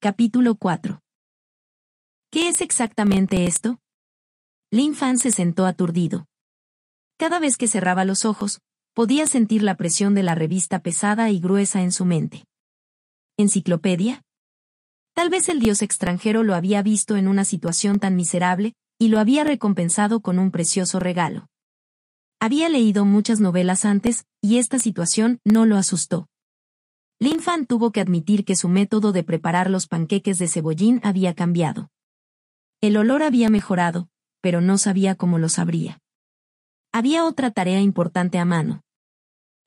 Capítulo 4. ¿Qué es exactamente esto? Lin Fan se sentó aturdido. Cada vez que cerraba los ojos, podía sentir la presión de la revista pesada y gruesa en su mente. ¿Enciclopedia? Tal vez el dios extranjero lo había visto en una situación tan miserable, y lo había recompensado con un precioso regalo. Había leído muchas novelas antes, y esta situación no lo asustó. Lin Fan tuvo que admitir que su método de preparar los panqueques de cebollín había cambiado. El olor había mejorado, pero no sabía cómo lo sabría. Había otra tarea importante a mano.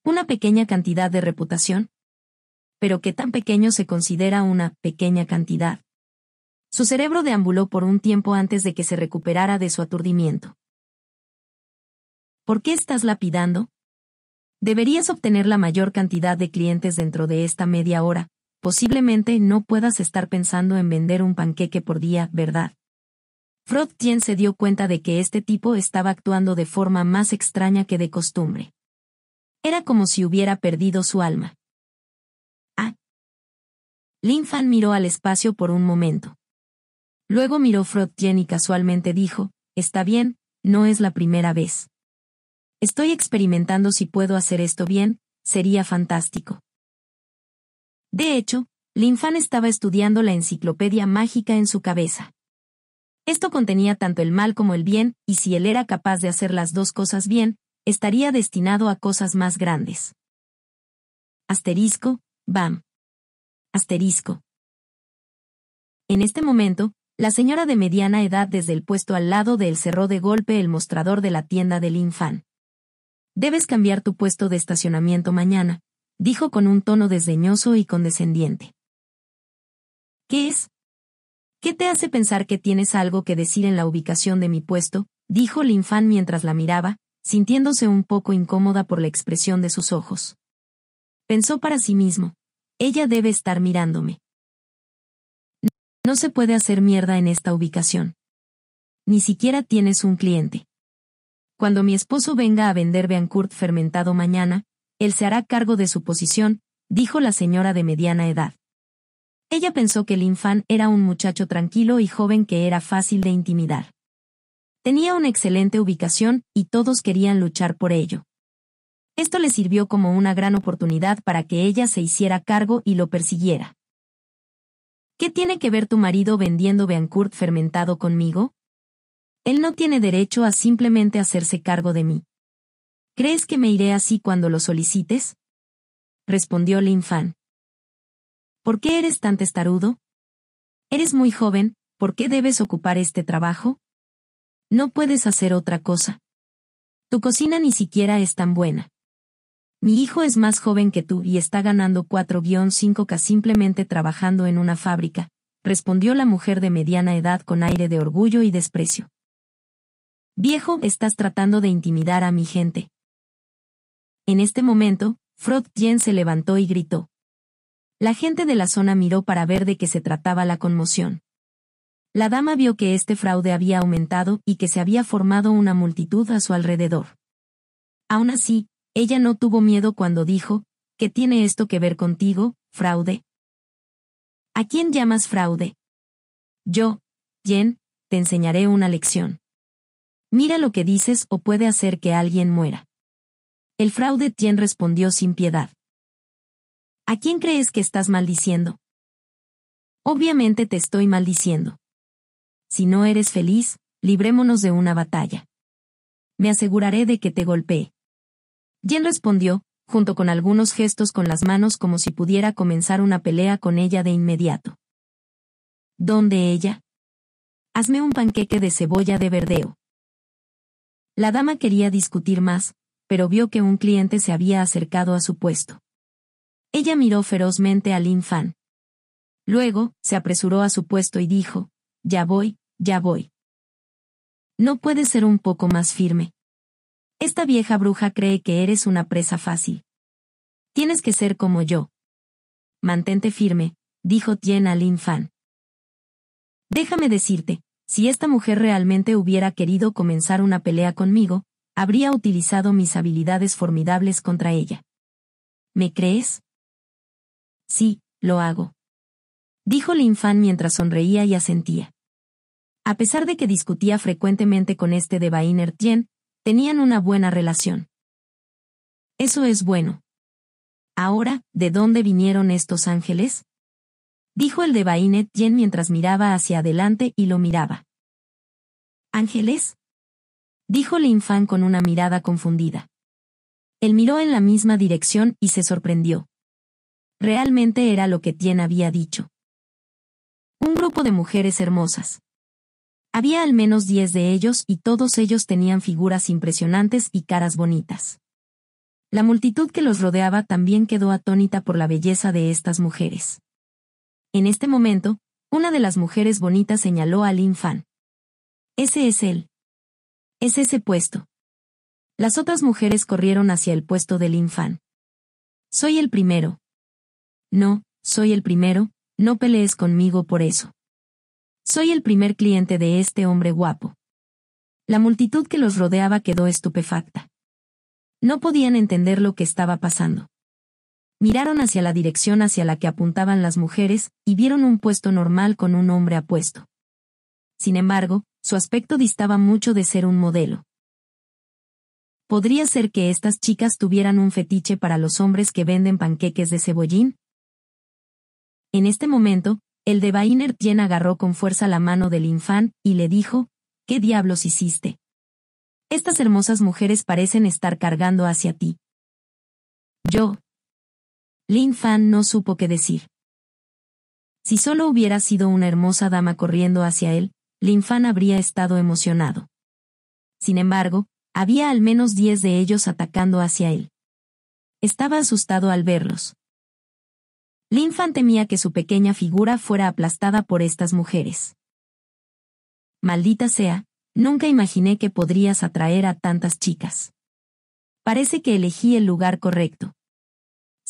Una pequeña cantidad de reputación. Pero qué tan pequeño se considera una pequeña cantidad. Su cerebro deambuló por un tiempo antes de que se recuperara de su aturdimiento. ¿Por qué estás lapidando? Deberías obtener la mayor cantidad de clientes dentro de esta media hora. Posiblemente no puedas estar pensando en vender un panqueque por día, ¿verdad? Frod Tien se dio cuenta de que este tipo estaba actuando de forma más extraña que de costumbre. Era como si hubiera perdido su alma. Ah. Lin Fan miró al espacio por un momento. Luego miró Frod Tien y casualmente dijo, Está bien, no es la primera vez. Estoy experimentando si puedo hacer esto bien, sería fantástico. De hecho, Lin Fan estaba estudiando la enciclopedia mágica en su cabeza. Esto contenía tanto el mal como el bien, y si él era capaz de hacer las dos cosas bien, estaría destinado a cosas más grandes. Asterisco, bam. Asterisco. En este momento, la señora de mediana edad desde el puesto al lado de él cerró de golpe el mostrador de la tienda del infan. Debes cambiar tu puesto de estacionamiento mañana, dijo con un tono desdeñoso y condescendiente. ¿Qué es? ¿Qué te hace pensar que tienes algo que decir en la ubicación de mi puesto? dijo Linfan mientras la miraba, sintiéndose un poco incómoda por la expresión de sus ojos. Pensó para sí mismo. Ella debe estar mirándome. No se puede hacer mierda en esta ubicación. Ni siquiera tienes un cliente. Cuando mi esposo venga a vender Beancourt fermentado mañana, él se hará cargo de su posición, dijo la señora de mediana edad. Ella pensó que Lin Fan era un muchacho tranquilo y joven que era fácil de intimidar. Tenía una excelente ubicación y todos querían luchar por ello. Esto le sirvió como una gran oportunidad para que ella se hiciera cargo y lo persiguiera. ¿Qué tiene que ver tu marido vendiendo Beancourt fermentado conmigo? Él no tiene derecho a simplemente hacerse cargo de mí. ¿Crees que me iré así cuando lo solicites? Respondió Lin Fan. ¿Por qué eres tan testarudo? Eres muy joven, ¿por qué debes ocupar este trabajo? No puedes hacer otra cosa. Tu cocina ni siquiera es tan buena. Mi hijo es más joven que tú y está ganando 4-5K simplemente trabajando en una fábrica, respondió la mujer de mediana edad con aire de orgullo y desprecio. Viejo, estás tratando de intimidar a mi gente. En este momento, Frog Jen se levantó y gritó. La gente de la zona miró para ver de qué se trataba la conmoción. La dama vio que este fraude había aumentado y que se había formado una multitud a su alrededor. Aún así, ella no tuvo miedo cuando dijo, ¿qué tiene esto que ver contigo, fraude? ¿A quién llamas fraude? Yo, Jen, te enseñaré una lección. Mira lo que dices o puede hacer que alguien muera. El fraude Tien respondió sin piedad. ¿A quién crees que estás maldiciendo? Obviamente te estoy maldiciendo. Si no eres feliz, librémonos de una batalla. Me aseguraré de que te golpee. Jen respondió, junto con algunos gestos con las manos como si pudiera comenzar una pelea con ella de inmediato. ¿Dónde ella? Hazme un panqueque de cebolla de verdeo. La dama quería discutir más, pero vio que un cliente se había acercado a su puesto. Ella miró ferozmente a Lin Fan. Luego, se apresuró a su puesto y dijo, Ya voy, ya voy. ¿No puedes ser un poco más firme? Esta vieja bruja cree que eres una presa fácil. Tienes que ser como yo. Mantente firme, dijo Tien a Lin Fan. Déjame decirte, si esta mujer realmente hubiera querido comenzar una pelea conmigo, habría utilizado mis habilidades formidables contra ella. ¿Me crees? Sí, lo hago. Dijo Lin Fan mientras sonreía y asentía. A pesar de que discutía frecuentemente con este de Bainer Tien, tenían una buena relación. Eso es bueno. Ahora, ¿de dónde vinieron estos ángeles? Dijo el de Bainet Tien mientras miraba hacia adelante y lo miraba. ¿Ángeles? Dijo Lin Fan con una mirada confundida. Él miró en la misma dirección y se sorprendió. Realmente era lo que Tien había dicho. Un grupo de mujeres hermosas. Había al menos diez de ellos y todos ellos tenían figuras impresionantes y caras bonitas. La multitud que los rodeaba también quedó atónita por la belleza de estas mujeres. En este momento, una de las mujeres bonitas señaló a Lin Fan. Ese es él. Es ese puesto. Las otras mujeres corrieron hacia el puesto de Lin Fan. Soy el primero. No, soy el primero, no pelees conmigo por eso. Soy el primer cliente de este hombre guapo. La multitud que los rodeaba quedó estupefacta. No podían entender lo que estaba pasando. Miraron hacia la dirección hacia la que apuntaban las mujeres, y vieron un puesto normal con un hombre apuesto. Sin embargo, su aspecto distaba mucho de ser un modelo. ¿Podría ser que estas chicas tuvieran un fetiche para los hombres que venden panqueques de cebollín? En este momento, el de Bainer Tien agarró con fuerza la mano del infán y le dijo, ¿qué diablos hiciste? Estas hermosas mujeres parecen estar cargando hacia ti. Yo. Lin Fan no supo qué decir. Si solo hubiera sido una hermosa dama corriendo hacia él, Lin Fan habría estado emocionado. Sin embargo, había al menos diez de ellos atacando hacia él. Estaba asustado al verlos. Lin Fan temía que su pequeña figura fuera aplastada por estas mujeres. Maldita sea, nunca imaginé que podrías atraer a tantas chicas. Parece que elegí el lugar correcto.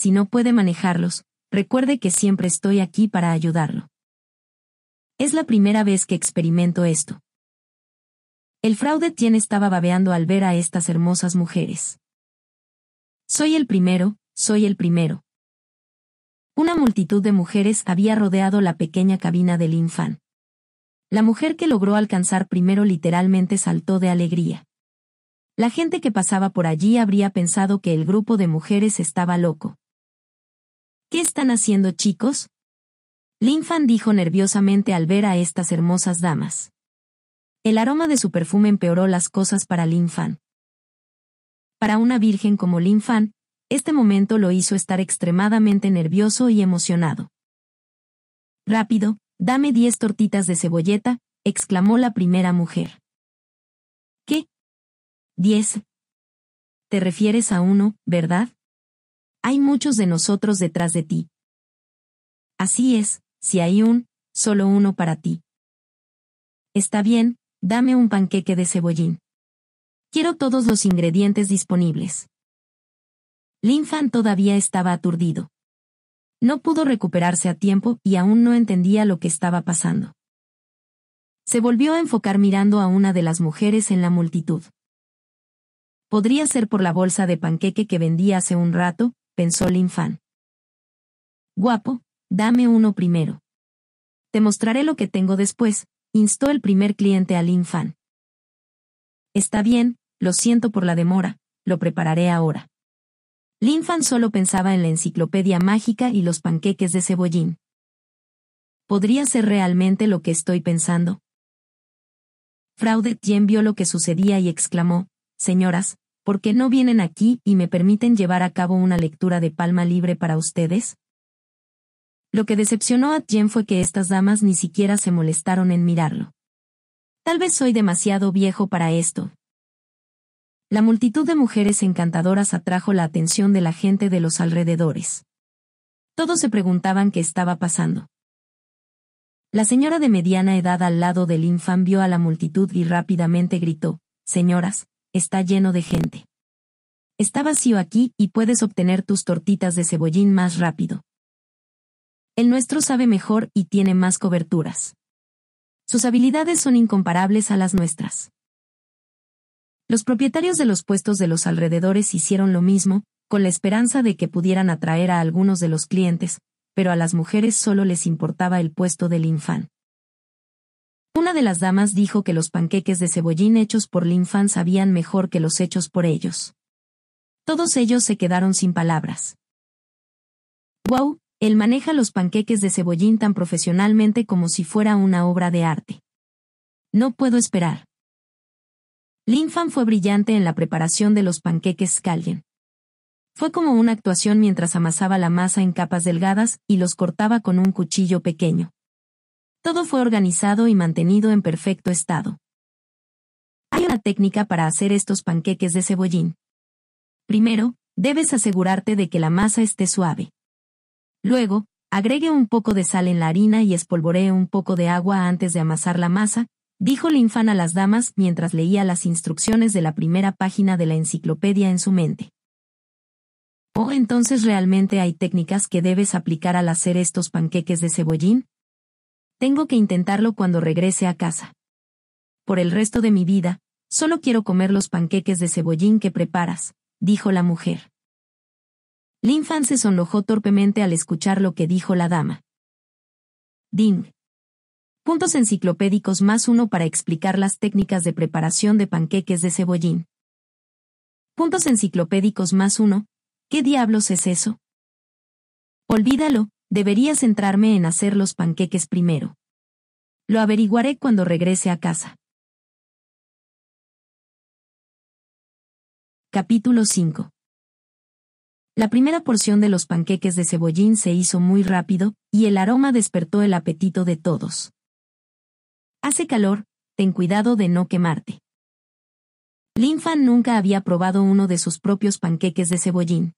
Si no puede manejarlos, recuerde que siempre estoy aquí para ayudarlo. Es la primera vez que experimento esto. El fraude Tien estaba babeando al ver a estas hermosas mujeres. Soy el primero, soy el primero, una multitud de mujeres había rodeado la pequeña cabina del infán. La mujer que logró alcanzar primero literalmente saltó de alegría. La gente que pasaba por allí habría pensado que el grupo de mujeres estaba loco. ¿Qué están haciendo chicos? Linfan dijo nerviosamente al ver a estas hermosas damas. El aroma de su perfume empeoró las cosas para Linfan. Para una virgen como Linfan, este momento lo hizo estar extremadamente nervioso y emocionado. Rápido, dame diez tortitas de cebolleta, exclamó la primera mujer. ¿Qué? Diez. Te refieres a uno, ¿verdad? Hay muchos de nosotros detrás de ti. Así es, si hay un, solo uno para ti. Está bien, dame un panqueque de cebollín. Quiero todos los ingredientes disponibles. Fan todavía estaba aturdido. No pudo recuperarse a tiempo y aún no entendía lo que estaba pasando. Se volvió a enfocar mirando a una de las mujeres en la multitud. Podría ser por la bolsa de panqueque que vendía hace un rato, pensó Fan. Guapo, dame uno primero. Te mostraré lo que tengo después, instó el primer cliente a Fan. Está bien, lo siento por la demora, lo prepararé ahora. Fan solo pensaba en la enciclopedia mágica y los panqueques de cebollín. ¿Podría ser realmente lo que estoy pensando? Fraude Tien vio lo que sucedía y exclamó, Señoras, ¿por qué no vienen aquí y me permiten llevar a cabo una lectura de palma libre para ustedes? Lo que decepcionó a Tien fue que estas damas ni siquiera se molestaron en mirarlo. Tal vez soy demasiado viejo para esto, la multitud de mujeres encantadoras atrajo la atención de la gente de los alrededores. Todos se preguntaban qué estaba pasando. La señora de mediana edad al lado del infán vio a la multitud y rápidamente gritó, Señoras, está lleno de gente. Está vacío aquí y puedes obtener tus tortitas de cebollín más rápido. El nuestro sabe mejor y tiene más coberturas. Sus habilidades son incomparables a las nuestras. Los propietarios de los puestos de los alrededores hicieron lo mismo, con la esperanza de que pudieran atraer a algunos de los clientes, pero a las mujeres solo les importaba el puesto del infán. Una de las damas dijo que los panqueques de cebollín hechos por Linfan sabían mejor que los hechos por ellos. Todos ellos se quedaron sin palabras. Wow, él maneja los panqueques de cebollín tan profesionalmente como si fuera una obra de arte. No puedo esperar. Linfan fue brillante en la preparación de los panqueques Scallion. Fue como una actuación mientras amasaba la masa en capas delgadas y los cortaba con un cuchillo pequeño. Todo fue organizado y mantenido en perfecto estado. Hay una técnica para hacer estos panqueques de cebollín. Primero, debes asegurarte de que la masa esté suave. Luego, agregue un poco de sal en la harina y espolvoree un poco de agua antes de amasar la masa, dijo Linfan a las damas mientras leía las instrucciones de la primera página de la enciclopedia en su mente. ¿O entonces realmente hay técnicas que debes aplicar al hacer estos panqueques de cebollín? Tengo que intentarlo cuando regrese a casa. Por el resto de mi vida, solo quiero comer los panqueques de cebollín que preparas, dijo la mujer. Lin Fan se sonrojó torpemente al escuchar lo que dijo la dama. Ding. Puntos enciclopédicos más uno para explicar las técnicas de preparación de panqueques de cebollín. Puntos enciclopédicos más uno. ¿Qué diablos es eso? Olvídalo, Debería centrarme en hacer los panqueques primero. Lo averiguaré cuando regrese a casa. Capítulo 5 La primera porción de los panqueques de cebollín se hizo muy rápido, y el aroma despertó el apetito de todos. Hace calor, ten cuidado de no quemarte. Linfan nunca había probado uno de sus propios panqueques de cebollín.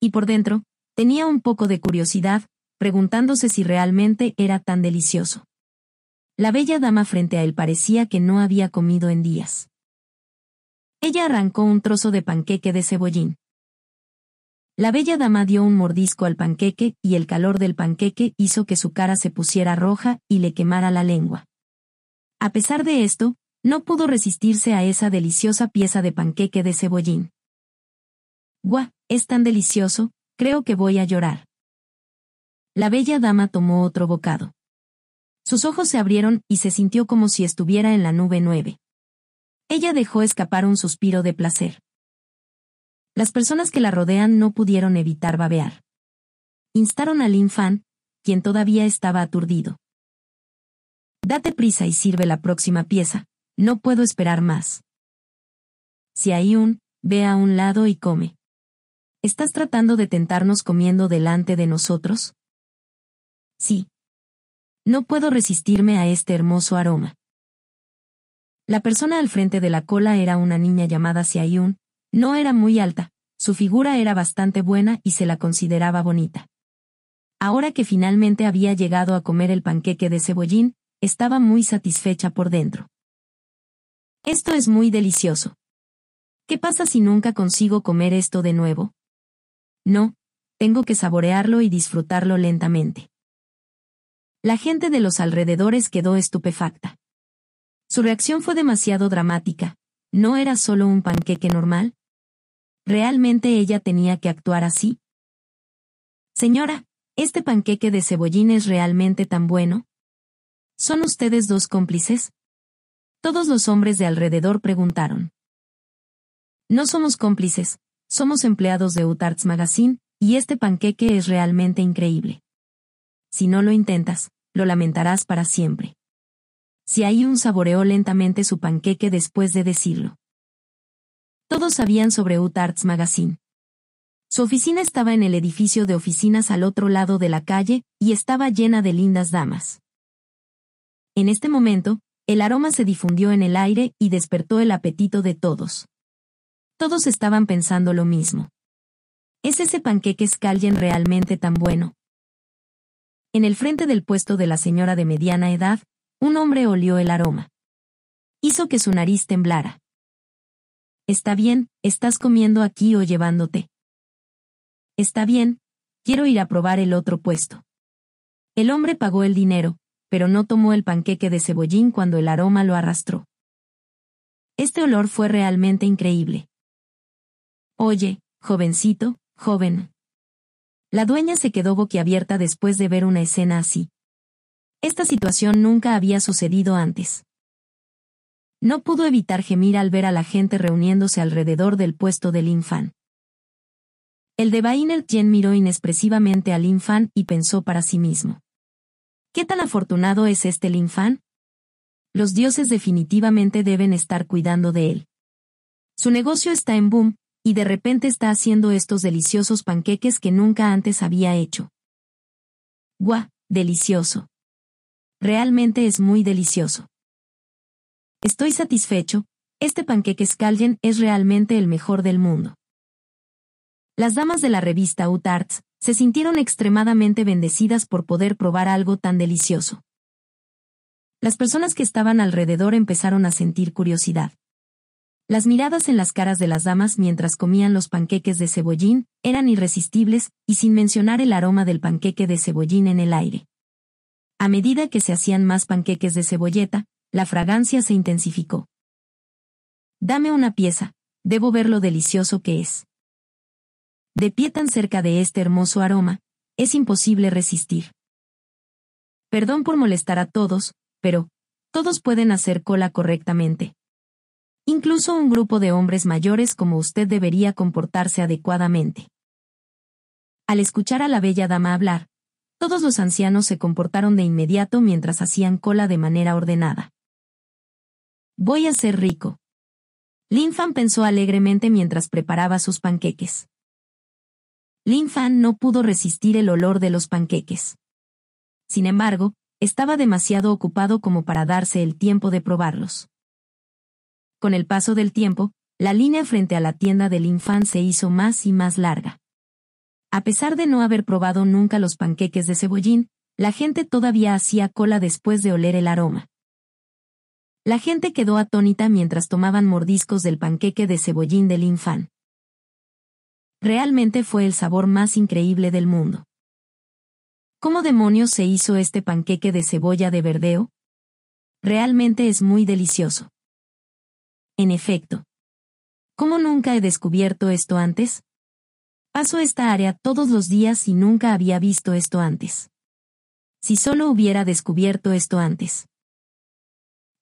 Y por dentro, Tenía un poco de curiosidad, preguntándose si realmente era tan delicioso. La bella dama frente a él parecía que no había comido en días. Ella arrancó un trozo de panqueque de cebollín. La bella dama dio un mordisco al panqueque y el calor del panqueque hizo que su cara se pusiera roja y le quemara la lengua. A pesar de esto, no pudo resistirse a esa deliciosa pieza de panqueque de cebollín. ¡Guau! Es tan delicioso, Creo que voy a llorar. La bella dama tomó otro bocado. Sus ojos se abrieron y se sintió como si estuviera en la nube nueve. Ella dejó escapar un suspiro de placer. Las personas que la rodean no pudieron evitar babear. Instaron al infán, quien todavía estaba aturdido. Date prisa y sirve la próxima pieza, no puedo esperar más. Si hay un, ve a un lado y come. ¿Estás tratando de tentarnos comiendo delante de nosotros? Sí. No puedo resistirme a este hermoso aroma. La persona al frente de la cola era una niña llamada Xiayun, no era muy alta, su figura era bastante buena y se la consideraba bonita. Ahora que finalmente había llegado a comer el panqueque de cebollín, estaba muy satisfecha por dentro. Esto es muy delicioso. ¿Qué pasa si nunca consigo comer esto de nuevo? No, tengo que saborearlo y disfrutarlo lentamente. La gente de los alrededores quedó estupefacta. Su reacción fue demasiado dramática. ¿No era solo un panqueque normal? ¿Realmente ella tenía que actuar así? Señora, ¿este panqueque de cebollín es realmente tan bueno? ¿Son ustedes dos cómplices? Todos los hombres de alrededor preguntaron. No somos cómplices, somos empleados de Utarts Magazine, y este panqueque es realmente increíble. Si no lo intentas, lo lamentarás para siempre. Si hay un saboreó lentamente su panqueque después de decirlo. Todos sabían sobre Utarts Magazine. Su oficina estaba en el edificio de oficinas al otro lado de la calle, y estaba llena de lindas damas. En este momento, el aroma se difundió en el aire y despertó el apetito de todos. Todos estaban pensando lo mismo. ¿Es ese panqueque Scalgen realmente tan bueno? En el frente del puesto de la señora de mediana edad, un hombre olió el aroma. Hizo que su nariz temblara. Está bien, estás comiendo aquí o llevándote. Está bien, quiero ir a probar el otro puesto. El hombre pagó el dinero, pero no tomó el panqueque de cebollín cuando el aroma lo arrastró. Este olor fue realmente increíble. Oye, jovencito, joven. La dueña se quedó boquiabierta después de ver una escena así. Esta situación nunca había sucedido antes. No pudo evitar gemir al ver a la gente reuniéndose alrededor del puesto del infan. El de Bainer Jen miró inexpresivamente al infan y pensó para sí mismo. ¿Qué tan afortunado es este Linfan? Los dioses definitivamente deben estar cuidando de él. Su negocio está en boom, y de repente está haciendo estos deliciosos panqueques que nunca antes había hecho. ¡Guau! Delicioso. Realmente es muy delicioso. Estoy satisfecho, este panqueque Scalgen es realmente el mejor del mundo. Las damas de la revista Utarts se sintieron extremadamente bendecidas por poder probar algo tan delicioso. Las personas que estaban alrededor empezaron a sentir curiosidad. Las miradas en las caras de las damas mientras comían los panqueques de cebollín eran irresistibles, y sin mencionar el aroma del panqueque de cebollín en el aire. A medida que se hacían más panqueques de cebolleta, la fragancia se intensificó. Dame una pieza, debo ver lo delicioso que es. De pie tan cerca de este hermoso aroma, es imposible resistir. Perdón por molestar a todos, pero, todos pueden hacer cola correctamente. Incluso un grupo de hombres mayores como usted debería comportarse adecuadamente. Al escuchar a la bella dama hablar, todos los ancianos se comportaron de inmediato mientras hacían cola de manera ordenada. Voy a ser rico. Fan pensó alegremente mientras preparaba sus panqueques. Fan no pudo resistir el olor de los panqueques. Sin embargo, estaba demasiado ocupado como para darse el tiempo de probarlos. Con el paso del tiempo, la línea frente a la tienda del infan se hizo más y más larga. A pesar de no haber probado nunca los panqueques de cebollín, la gente todavía hacía cola después de oler el aroma. La gente quedó atónita mientras tomaban mordiscos del panqueque de cebollín del infan. Realmente fue el sabor más increíble del mundo. ¿Cómo demonios se hizo este panqueque de cebolla de verdeo? Realmente es muy delicioso. En efecto. ¿Cómo nunca he descubierto esto antes? Paso esta área todos los días y nunca había visto esto antes. Si solo hubiera descubierto esto antes.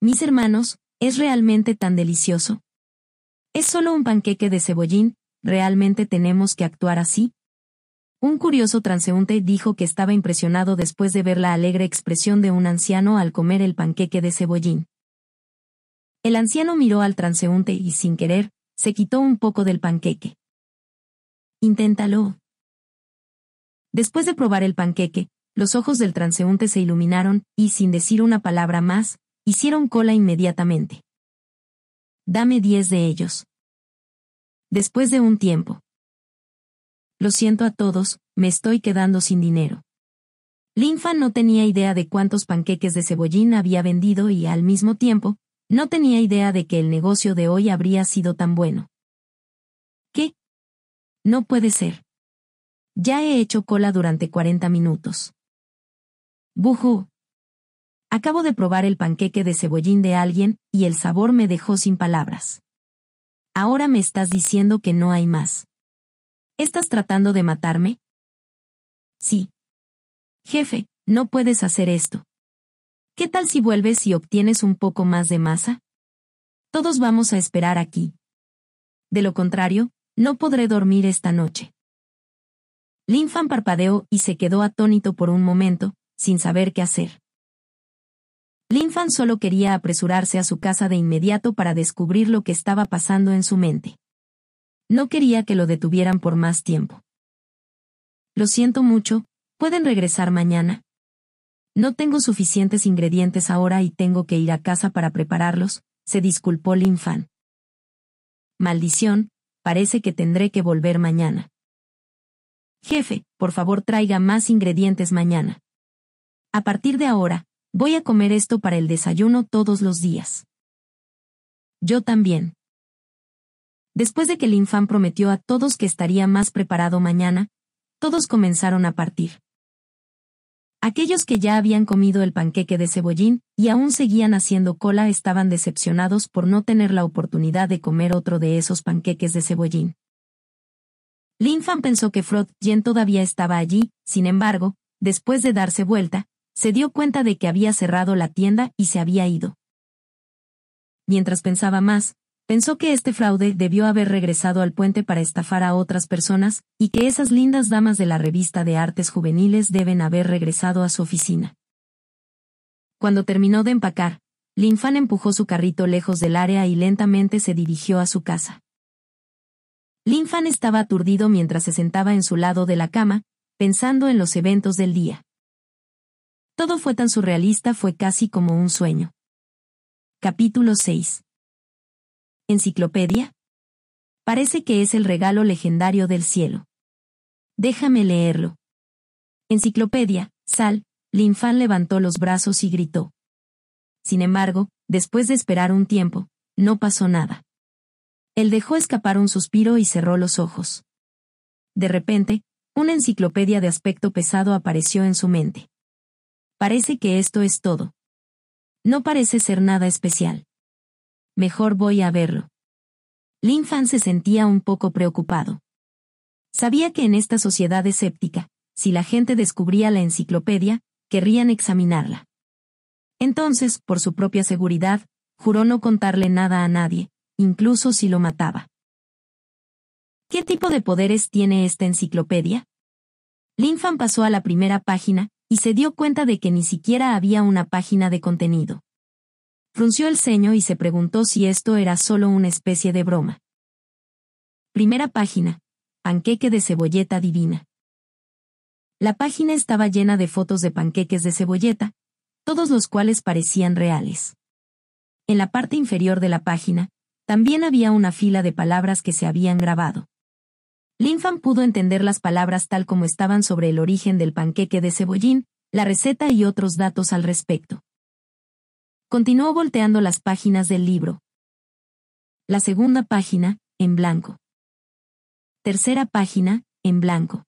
Mis hermanos, ¿es realmente tan delicioso? ¿Es solo un panqueque de cebollín? ¿Realmente tenemos que actuar así? Un curioso transeúnte dijo que estaba impresionado después de ver la alegre expresión de un anciano al comer el panqueque de cebollín. El anciano miró al transeúnte y sin querer, se quitó un poco del panqueque. Inténtalo. Después de probar el panqueque, los ojos del transeúnte se iluminaron, y sin decir una palabra más, hicieron cola inmediatamente. Dame diez de ellos. Después de un tiempo. Lo siento a todos, me estoy quedando sin dinero. Linfa no tenía idea de cuántos panqueques de cebollín había vendido y al mismo tiempo, no tenía idea de que el negocio de hoy habría sido tan bueno. ¿Qué? No puede ser. Ya he hecho cola durante 40 minutos. Buju. Acabo de probar el panqueque de cebollín de alguien, y el sabor me dejó sin palabras. Ahora me estás diciendo que no hay más. ¿Estás tratando de matarme? Sí. Jefe, no puedes hacer esto. ¿Qué tal si vuelves y obtienes un poco más de masa? Todos vamos a esperar aquí. De lo contrario, no podré dormir esta noche. Linfan parpadeó y se quedó atónito por un momento, sin saber qué hacer. Linfan solo quería apresurarse a su casa de inmediato para descubrir lo que estaba pasando en su mente. No quería que lo detuvieran por más tiempo. Lo siento mucho, ¿pueden regresar mañana? No tengo suficientes ingredientes ahora y tengo que ir a casa para prepararlos, se disculpó Linfan. Maldición, parece que tendré que volver mañana. Jefe, por favor traiga más ingredientes mañana. A partir de ahora, voy a comer esto para el desayuno todos los días. Yo también. Después de que Linfan prometió a todos que estaría más preparado mañana, todos comenzaron a partir. Aquellos que ya habían comido el panqueque de cebollín y aún seguían haciendo cola estaban decepcionados por no tener la oportunidad de comer otro de esos panqueques de cebollín. Lin Fan pensó que Frog Yen todavía estaba allí, sin embargo, después de darse vuelta, se dio cuenta de que había cerrado la tienda y se había ido. Mientras pensaba más, pensó que este fraude debió haber regresado al puente para estafar a otras personas, y que esas lindas damas de la revista de artes juveniles deben haber regresado a su oficina. Cuando terminó de empacar, Lin Fan empujó su carrito lejos del área y lentamente se dirigió a su casa. Lin Fan estaba aturdido mientras se sentaba en su lado de la cama, pensando en los eventos del día. Todo fue tan surrealista fue casi como un sueño. Capítulo 6 ¿Enciclopedia? Parece que es el regalo legendario del cielo. Déjame leerlo. Enciclopedia, Sal, Linfan levantó los brazos y gritó. Sin embargo, después de esperar un tiempo, no pasó nada. Él dejó escapar un suspiro y cerró los ojos. De repente, una enciclopedia de aspecto pesado apareció en su mente. Parece que esto es todo. No parece ser nada especial mejor voy a verlo. Lin Fan se sentía un poco preocupado. Sabía que en esta sociedad escéptica, si la gente descubría la enciclopedia, querrían examinarla. Entonces, por su propia seguridad, juró no contarle nada a nadie, incluso si lo mataba. ¿Qué tipo de poderes tiene esta enciclopedia? Lin Fan pasó a la primera página, y se dio cuenta de que ni siquiera había una página de contenido. Frunció el ceño y se preguntó si esto era solo una especie de broma. Primera página. Panqueque de cebolleta divina. La página estaba llena de fotos de panqueques de cebolleta, todos los cuales parecían reales. En la parte inferior de la página, también había una fila de palabras que se habían grabado. Linfan pudo entender las palabras tal como estaban sobre el origen del panqueque de cebollín, la receta y otros datos al respecto. Continuó volteando las páginas del libro. La segunda página, en blanco. Tercera página, en blanco.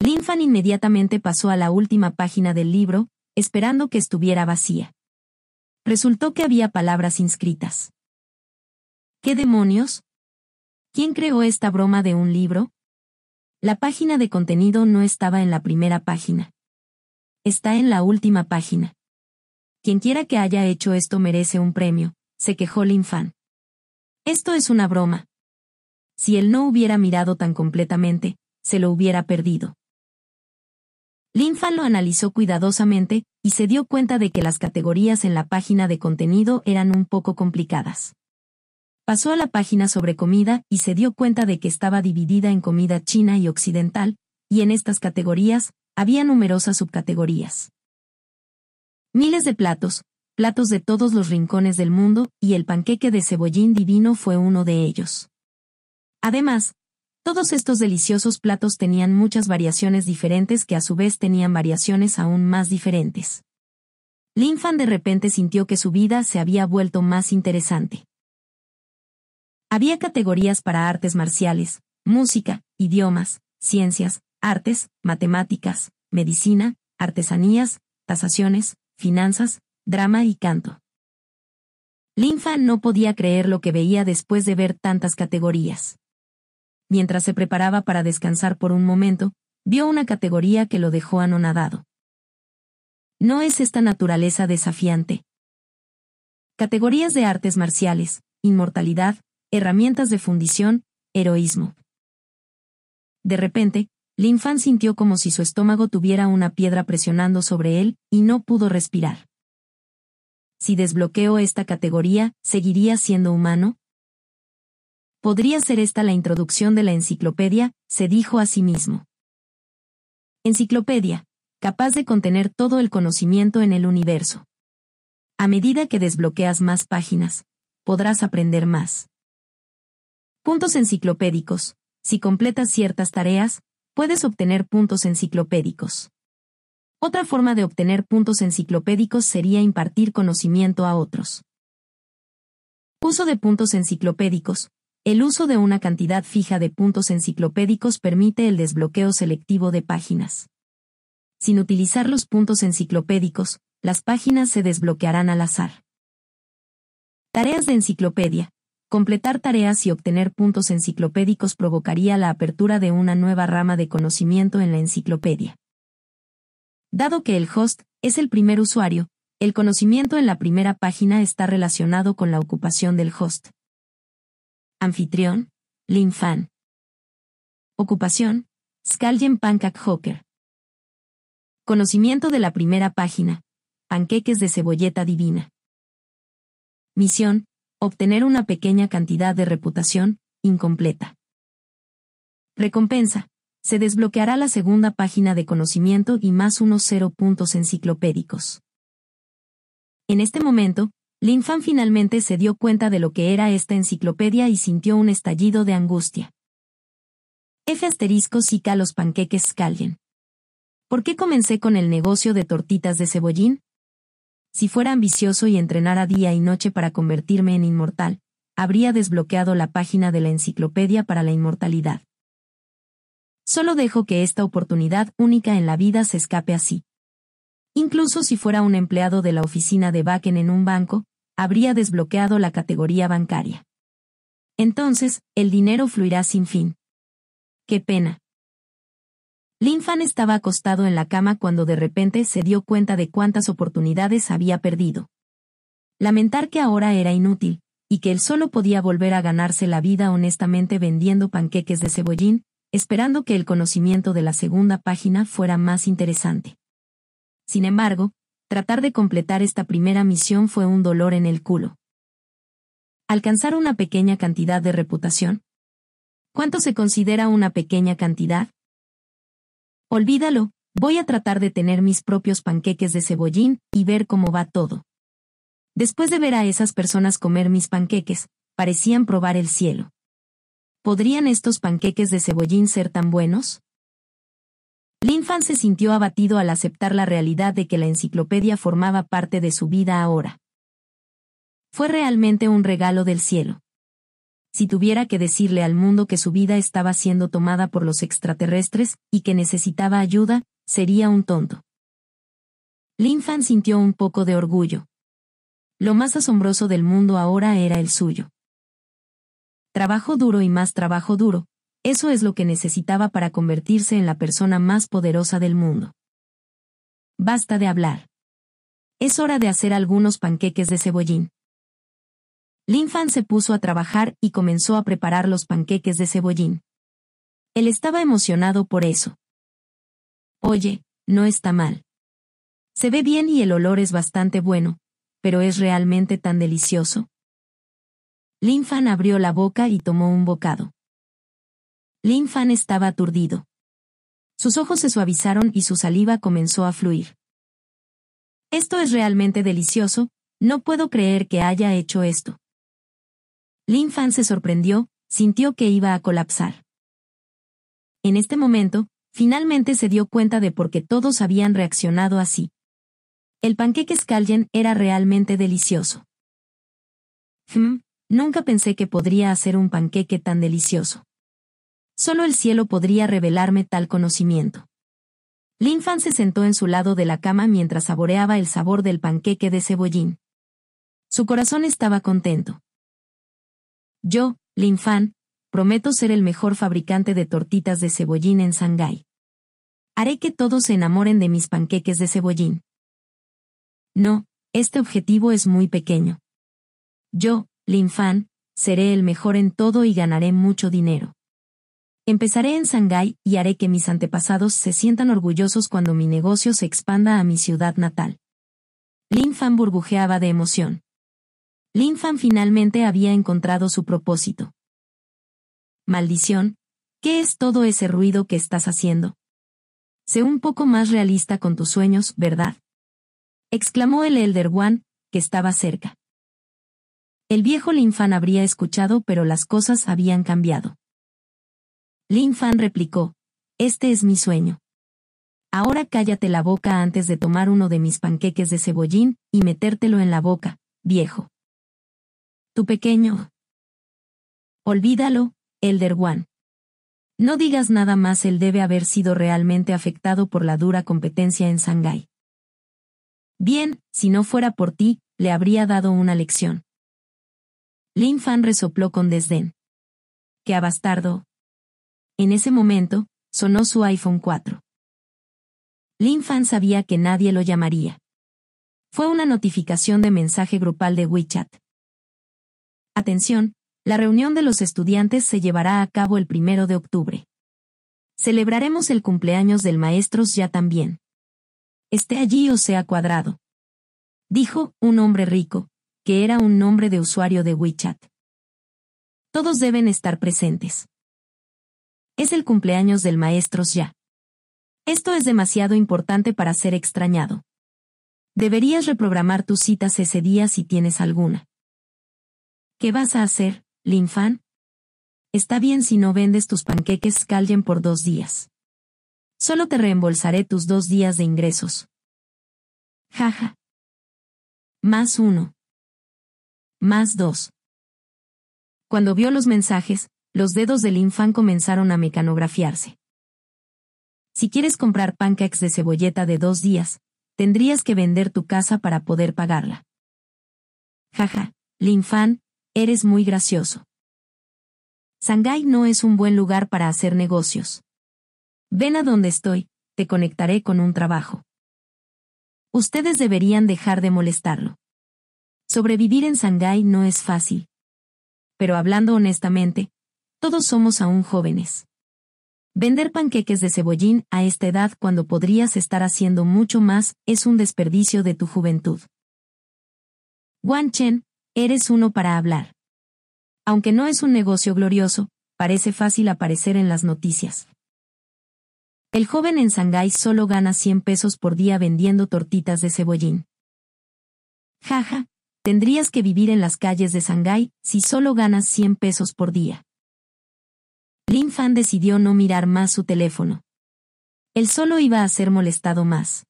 Linfan inmediatamente pasó a la última página del libro, esperando que estuviera vacía. Resultó que había palabras inscritas. ¿Qué demonios? ¿Quién creó esta broma de un libro? La página de contenido no estaba en la primera página. Está en la última página. Quienquiera que haya hecho esto merece un premio, se quejó Lin Fan. Esto es una broma. Si él no hubiera mirado tan completamente, se lo hubiera perdido. Lin Fan lo analizó cuidadosamente, y se dio cuenta de que las categorías en la página de contenido eran un poco complicadas. Pasó a la página sobre comida y se dio cuenta de que estaba dividida en comida china y occidental, y en estas categorías, había numerosas subcategorías. Miles de platos, platos de todos los rincones del mundo, y el panqueque de cebollín divino fue uno de ellos. Además, todos estos deliciosos platos tenían muchas variaciones diferentes que a su vez tenían variaciones aún más diferentes. Linfan de repente sintió que su vida se había vuelto más interesante. Había categorías para artes marciales, música, idiomas, ciencias, artes, matemáticas, medicina, artesanías, tasaciones, finanzas, drama y canto. Linfa no podía creer lo que veía después de ver tantas categorías. Mientras se preparaba para descansar por un momento, vio una categoría que lo dejó anonadado. No es esta naturaleza desafiante. Categorías de artes marciales, inmortalidad, herramientas de fundición, heroísmo. De repente, Lin Fan sintió como si su estómago tuviera una piedra presionando sobre él, y no pudo respirar. Si desbloqueo esta categoría, ¿seguiría siendo humano? Podría ser esta la introducción de la enciclopedia, se dijo a sí mismo. Enciclopedia, capaz de contener todo el conocimiento en el universo. A medida que desbloqueas más páginas, podrás aprender más. Puntos enciclopédicos. Si completas ciertas tareas, puedes obtener puntos enciclopédicos. Otra forma de obtener puntos enciclopédicos sería impartir conocimiento a otros. Uso de puntos enciclopédicos. El uso de una cantidad fija de puntos enciclopédicos permite el desbloqueo selectivo de páginas. Sin utilizar los puntos enciclopédicos, las páginas se desbloquearán al azar. Tareas de enciclopedia. Completar tareas y obtener puntos enciclopédicos provocaría la apertura de una nueva rama de conocimiento en la enciclopedia. Dado que el host es el primer usuario, el conocimiento en la primera página está relacionado con la ocupación del host. Anfitrión, Fan. Ocupación, Skalgen Pancake Hawker. Conocimiento de la primera página, panqueques de cebolleta divina. Misión, obtener una pequeña cantidad de reputación, incompleta. Recompensa, se desbloqueará la segunda página de conocimiento y más unos cero puntos enciclopédicos. En este momento, Lin Fan finalmente se dio cuenta de lo que era esta enciclopedia y sintió un estallido de angustia. F asterisco sica los panqueques Scalien. ¿Por qué comencé con el negocio de tortitas de cebollín? Si fuera ambicioso y entrenara día y noche para convertirme en inmortal, habría desbloqueado la página de la enciclopedia para la inmortalidad. Solo dejo que esta oportunidad única en la vida se escape así. Incluso si fuera un empleado de la oficina de Bakken en un banco, habría desbloqueado la categoría bancaria. Entonces, el dinero fluirá sin fin. Qué pena. Lin Fan estaba acostado en la cama cuando de repente se dio cuenta de cuántas oportunidades había perdido. Lamentar que ahora era inútil, y que él solo podía volver a ganarse la vida honestamente vendiendo panqueques de cebollín, esperando que el conocimiento de la segunda página fuera más interesante. Sin embargo, tratar de completar esta primera misión fue un dolor en el culo. Alcanzar una pequeña cantidad de reputación. ¿Cuánto se considera una pequeña cantidad? Olvídalo, voy a tratar de tener mis propios panqueques de cebollín y ver cómo va todo. Después de ver a esas personas comer mis panqueques, parecían probar el cielo. ¿Podrían estos panqueques de cebollín ser tan buenos? Fan se sintió abatido al aceptar la realidad de que la enciclopedia formaba parte de su vida ahora. Fue realmente un regalo del cielo. Si tuviera que decirle al mundo que su vida estaba siendo tomada por los extraterrestres y que necesitaba ayuda, sería un tonto. Fan sintió un poco de orgullo. Lo más asombroso del mundo ahora era el suyo. Trabajo duro y más trabajo duro, eso es lo que necesitaba para convertirse en la persona más poderosa del mundo. Basta de hablar. Es hora de hacer algunos panqueques de cebollín. Lin Fan se puso a trabajar y comenzó a preparar los panqueques de cebollín. Él estaba emocionado por eso. Oye, no está mal. Se ve bien y el olor es bastante bueno, pero ¿es realmente tan delicioso? Lin Fan abrió la boca y tomó un bocado. Lin Fan estaba aturdido. Sus ojos se suavizaron y su saliva comenzó a fluir. Esto es realmente delicioso, no puedo creer que haya hecho esto. Lin Fan se sorprendió, sintió que iba a colapsar. En este momento, finalmente se dio cuenta de por qué todos habían reaccionado así. El panqueque Scalgen era realmente delicioso. Hmm, nunca pensé que podría hacer un panqueque tan delicioso. Solo el cielo podría revelarme tal conocimiento. Lin Fan se sentó en su lado de la cama mientras saboreaba el sabor del panqueque de cebollín. Su corazón estaba contento. Yo, Lin Fan, prometo ser el mejor fabricante de tortitas de cebollín en Shanghái. Haré que todos se enamoren de mis panqueques de cebollín. No, este objetivo es muy pequeño. Yo, Lin Fan, seré el mejor en todo y ganaré mucho dinero. Empezaré en Shanghái y haré que mis antepasados se sientan orgullosos cuando mi negocio se expanda a mi ciudad natal. Lin Fan burbujeaba de emoción. Lin Fan finalmente había encontrado su propósito. Maldición, ¿qué es todo ese ruido que estás haciendo? Sé un poco más realista con tus sueños, ¿verdad? exclamó el Elder One, que estaba cerca. El viejo Lin Fan habría escuchado pero las cosas habían cambiado. Lin Fan replicó, Este es mi sueño. Ahora cállate la boca antes de tomar uno de mis panqueques de cebollín y metértelo en la boca, viejo. Tu pequeño. Olvídalo, Elder One. No digas nada más, él debe haber sido realmente afectado por la dura competencia en Shanghái. Bien, si no fuera por ti, le habría dado una lección. Lin Fan resopló con desdén. ¡Qué abastardo! En ese momento, sonó su iPhone 4. Lin Fan sabía que nadie lo llamaría. Fue una notificación de mensaje grupal de WeChat. Atención, la reunión de los estudiantes se llevará a cabo el primero de octubre. Celebraremos el cumpleaños del maestros ya también. Esté allí o sea cuadrado. Dijo un hombre rico, que era un nombre de usuario de WeChat. Todos deben estar presentes. Es el cumpleaños del maestros ya. Esto es demasiado importante para ser extrañado. Deberías reprogramar tus citas ese día si tienes alguna. ¿Qué vas a hacer, Linfan? Está bien si no vendes tus panqueques Scalgen por dos días. Solo te reembolsaré tus dos días de ingresos. Jaja. Más uno. Más dos. Cuando vio los mensajes, los dedos del infan comenzaron a mecanografiarse. Si quieres comprar pancakes de cebolleta de dos días, tendrías que vender tu casa para poder pagarla. Jaja, Linfan, eres muy gracioso. Shanghái no es un buen lugar para hacer negocios. Ven a donde estoy, te conectaré con un trabajo. Ustedes deberían dejar de molestarlo. Sobrevivir en Shanghái no es fácil. Pero hablando honestamente, todos somos aún jóvenes. Vender panqueques de cebollín a esta edad cuando podrías estar haciendo mucho más es un desperdicio de tu juventud. Wan Chen, eres uno para hablar. Aunque no es un negocio glorioso, parece fácil aparecer en las noticias. El joven en Shanghái solo gana 100 pesos por día vendiendo tortitas de cebollín. Jaja, tendrías que vivir en las calles de Shanghái si solo ganas 100 pesos por día. Lin Fan decidió no mirar más su teléfono. Él solo iba a ser molestado más.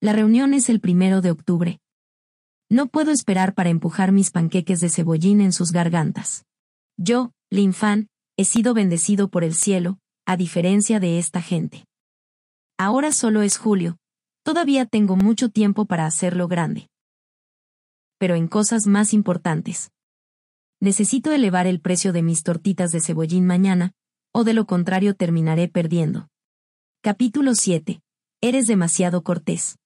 La reunión es el primero de octubre. No puedo esperar para empujar mis panqueques de cebollín en sus gargantas. Yo, Lin Fan, he sido bendecido por el cielo, a diferencia de esta gente. Ahora solo es julio, todavía tengo mucho tiempo para hacerlo grande. Pero en cosas más importantes. Necesito elevar el precio de mis tortitas de cebollín mañana, o de lo contrario terminaré perdiendo. Capítulo 7. Eres demasiado cortés.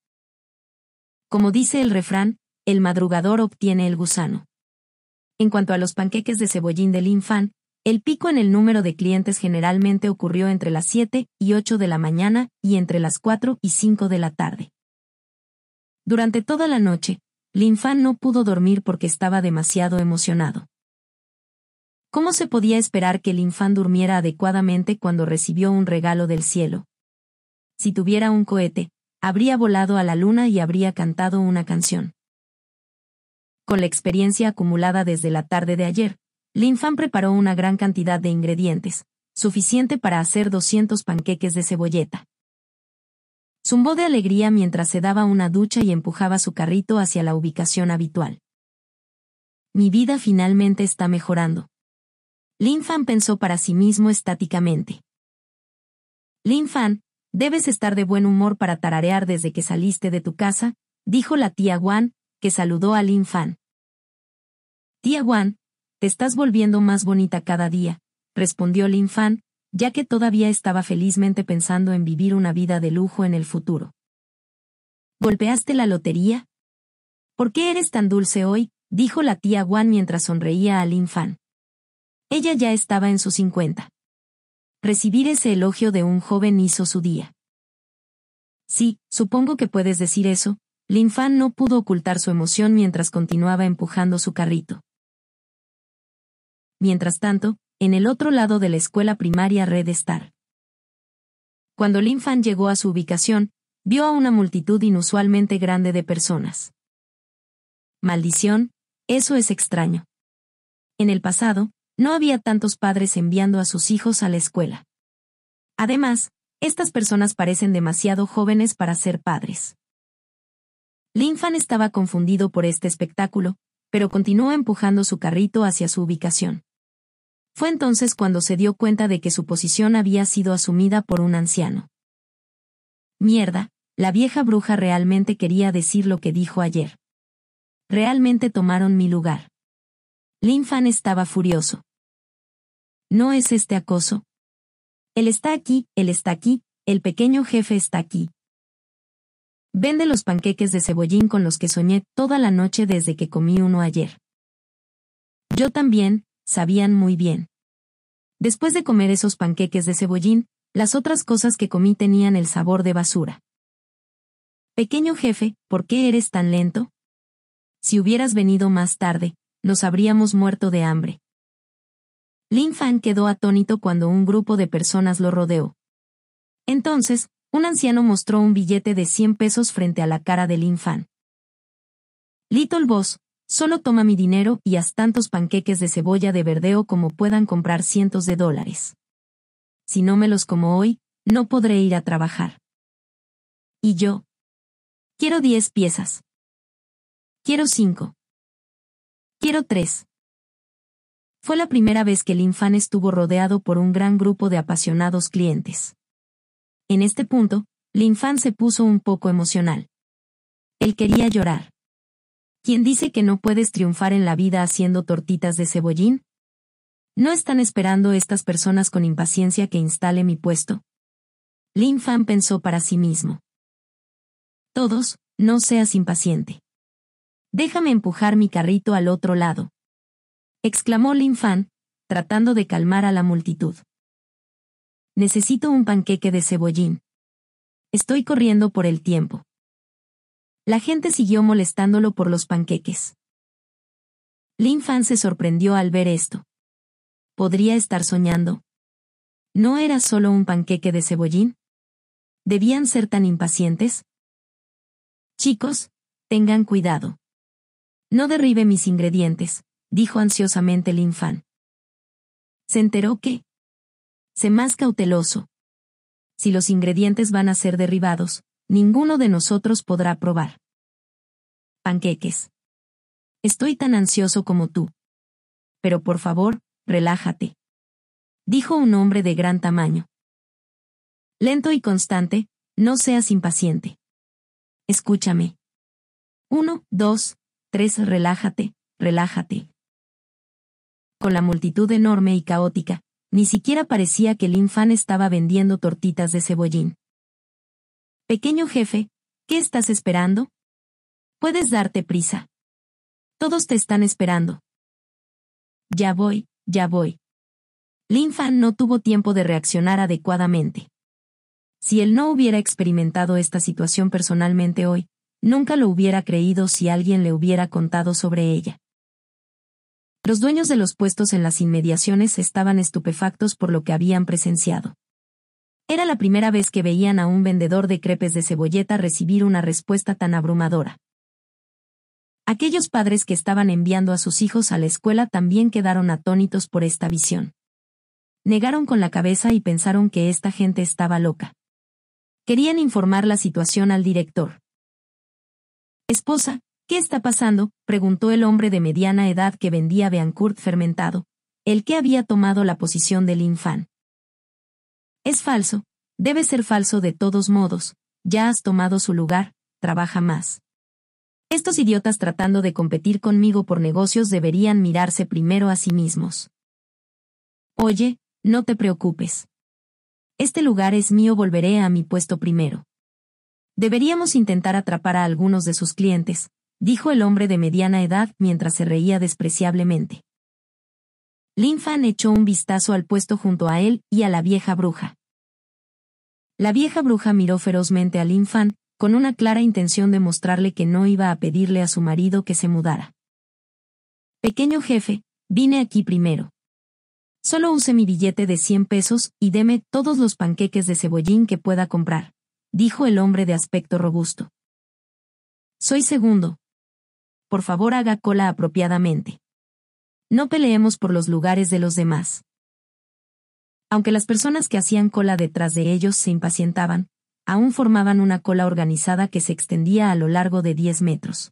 Como dice el refrán, el madrugador obtiene el gusano. En cuanto a los panqueques de cebollín del infan, el pico en el número de clientes generalmente ocurrió entre las 7 y 8 de la mañana y entre las 4 y 5 de la tarde. Durante toda la noche, Linfan no pudo dormir porque estaba demasiado emocionado. ¿Cómo se podía esperar que Linfan durmiera adecuadamente cuando recibió un regalo del cielo? Si tuviera un cohete, habría volado a la luna y habría cantado una canción. Con la experiencia acumulada desde la tarde de ayer, Lin Fan preparó una gran cantidad de ingredientes, suficiente para hacer 200 panqueques de cebolleta. Zumbó de alegría mientras se daba una ducha y empujaba su carrito hacia la ubicación habitual. Mi vida finalmente está mejorando. Lin Fan pensó para sí mismo estáticamente. Lin Fan, debes estar de buen humor para tararear desde que saliste de tu casa, dijo la tía Wan, que saludó a Lin Fan. Tía Wan, te estás volviendo más bonita cada día, respondió Lin Fan, ya que todavía estaba felizmente pensando en vivir una vida de lujo en el futuro. ¿Golpeaste la lotería? ¿Por qué eres tan dulce hoy? dijo la tía Wan mientras sonreía a Lin Fan. Ella ya estaba en sus cincuenta. Recibir ese elogio de un joven hizo su día. Sí, supongo que puedes decir eso, Fan no pudo ocultar su emoción mientras continuaba empujando su carrito. Mientras tanto, en el otro lado de la escuela primaria Red Star. Cuando Fan llegó a su ubicación, vio a una multitud inusualmente grande de personas. Maldición, eso es extraño. En el pasado, no había tantos padres enviando a sus hijos a la escuela. Además, estas personas parecen demasiado jóvenes para ser padres. Fan estaba confundido por este espectáculo, pero continuó empujando su carrito hacia su ubicación. Fue entonces cuando se dio cuenta de que su posición había sido asumida por un anciano. Mierda, la vieja bruja realmente quería decir lo que dijo ayer. Realmente tomaron mi lugar. Lin Fan estaba furioso. ¿No es este acoso? Él está aquí, él está aquí, el pequeño jefe está aquí. Vende los panqueques de cebollín con los que soñé toda la noche desde que comí uno ayer. Yo también, sabían muy bien. Después de comer esos panqueques de cebollín, las otras cosas que comí tenían el sabor de basura. Pequeño jefe, ¿por qué eres tan lento? Si hubieras venido más tarde, nos habríamos muerto de hambre. Lin Fan quedó atónito cuando un grupo de personas lo rodeó. Entonces, un anciano mostró un billete de 100 pesos frente a la cara de Lin Fan. Little Boss, solo toma mi dinero y haz tantos panqueques de cebolla de verdeo como puedan comprar cientos de dólares. Si no me los como hoy, no podré ir a trabajar. Y yo. Quiero 10 piezas. Quiero 5. Quiero 3. Fue la primera vez que Fan estuvo rodeado por un gran grupo de apasionados clientes. En este punto, Lin Fan se puso un poco emocional. Él quería llorar. ¿Quién dice que no puedes triunfar en la vida haciendo tortitas de cebollín? ¿No están esperando estas personas con impaciencia que instale mi puesto? Lin Fan pensó para sí mismo. Todos, no seas impaciente. Déjame empujar mi carrito al otro lado exclamó Lin Fan, tratando de calmar a la multitud. Necesito un panqueque de cebollín. Estoy corriendo por el tiempo. La gente siguió molestándolo por los panqueques. Lin Fan se sorprendió al ver esto. ¿Podría estar soñando? ¿No era solo un panqueque de cebollín? ¿Debían ser tan impacientes? Chicos, tengan cuidado. No derribe mis ingredientes, dijo ansiosamente el infán. Se enteró que. Sé más cauteloso. Si los ingredientes van a ser derribados, ninguno de nosotros podrá probar. Panqueques. Estoy tan ansioso como tú. Pero por favor, relájate. Dijo un hombre de gran tamaño. Lento y constante, no seas impaciente. Escúchame. Uno, dos, tres, relájate, relájate con la multitud enorme y caótica, ni siquiera parecía que Lin Fan estaba vendiendo tortitas de cebollín. Pequeño jefe, ¿qué estás esperando? Puedes darte prisa. Todos te están esperando. Ya voy, ya voy. Lin Fan no tuvo tiempo de reaccionar adecuadamente. Si él no hubiera experimentado esta situación personalmente hoy, nunca lo hubiera creído si alguien le hubiera contado sobre ella. Los dueños de los puestos en las inmediaciones estaban estupefactos por lo que habían presenciado. Era la primera vez que veían a un vendedor de crepes de cebolleta recibir una respuesta tan abrumadora. Aquellos padres que estaban enviando a sus hijos a la escuela también quedaron atónitos por esta visión. Negaron con la cabeza y pensaron que esta gente estaba loca. Querían informar la situación al director. Esposa, ¿Qué está pasando? preguntó el hombre de mediana edad que vendía Beancourt fermentado, el que había tomado la posición del infán. Es falso, debe ser falso de todos modos, ya has tomado su lugar, trabaja más. Estos idiotas tratando de competir conmigo por negocios deberían mirarse primero a sí mismos. Oye, no te preocupes. Este lugar es mío, volveré a mi puesto primero. Deberíamos intentar atrapar a algunos de sus clientes, dijo el hombre de mediana edad mientras se reía despreciablemente. Lin Fan echó un vistazo al puesto junto a él y a la vieja bruja. La vieja bruja miró ferozmente a Lin Fan, con una clara intención de mostrarle que no iba a pedirle a su marido que se mudara. Pequeño jefe, vine aquí primero. Solo use mi billete de 100 pesos y deme todos los panqueques de cebollín que pueda comprar, dijo el hombre de aspecto robusto. Soy segundo, por favor haga cola apropiadamente. No peleemos por los lugares de los demás. Aunque las personas que hacían cola detrás de ellos se impacientaban, aún formaban una cola organizada que se extendía a lo largo de 10 metros.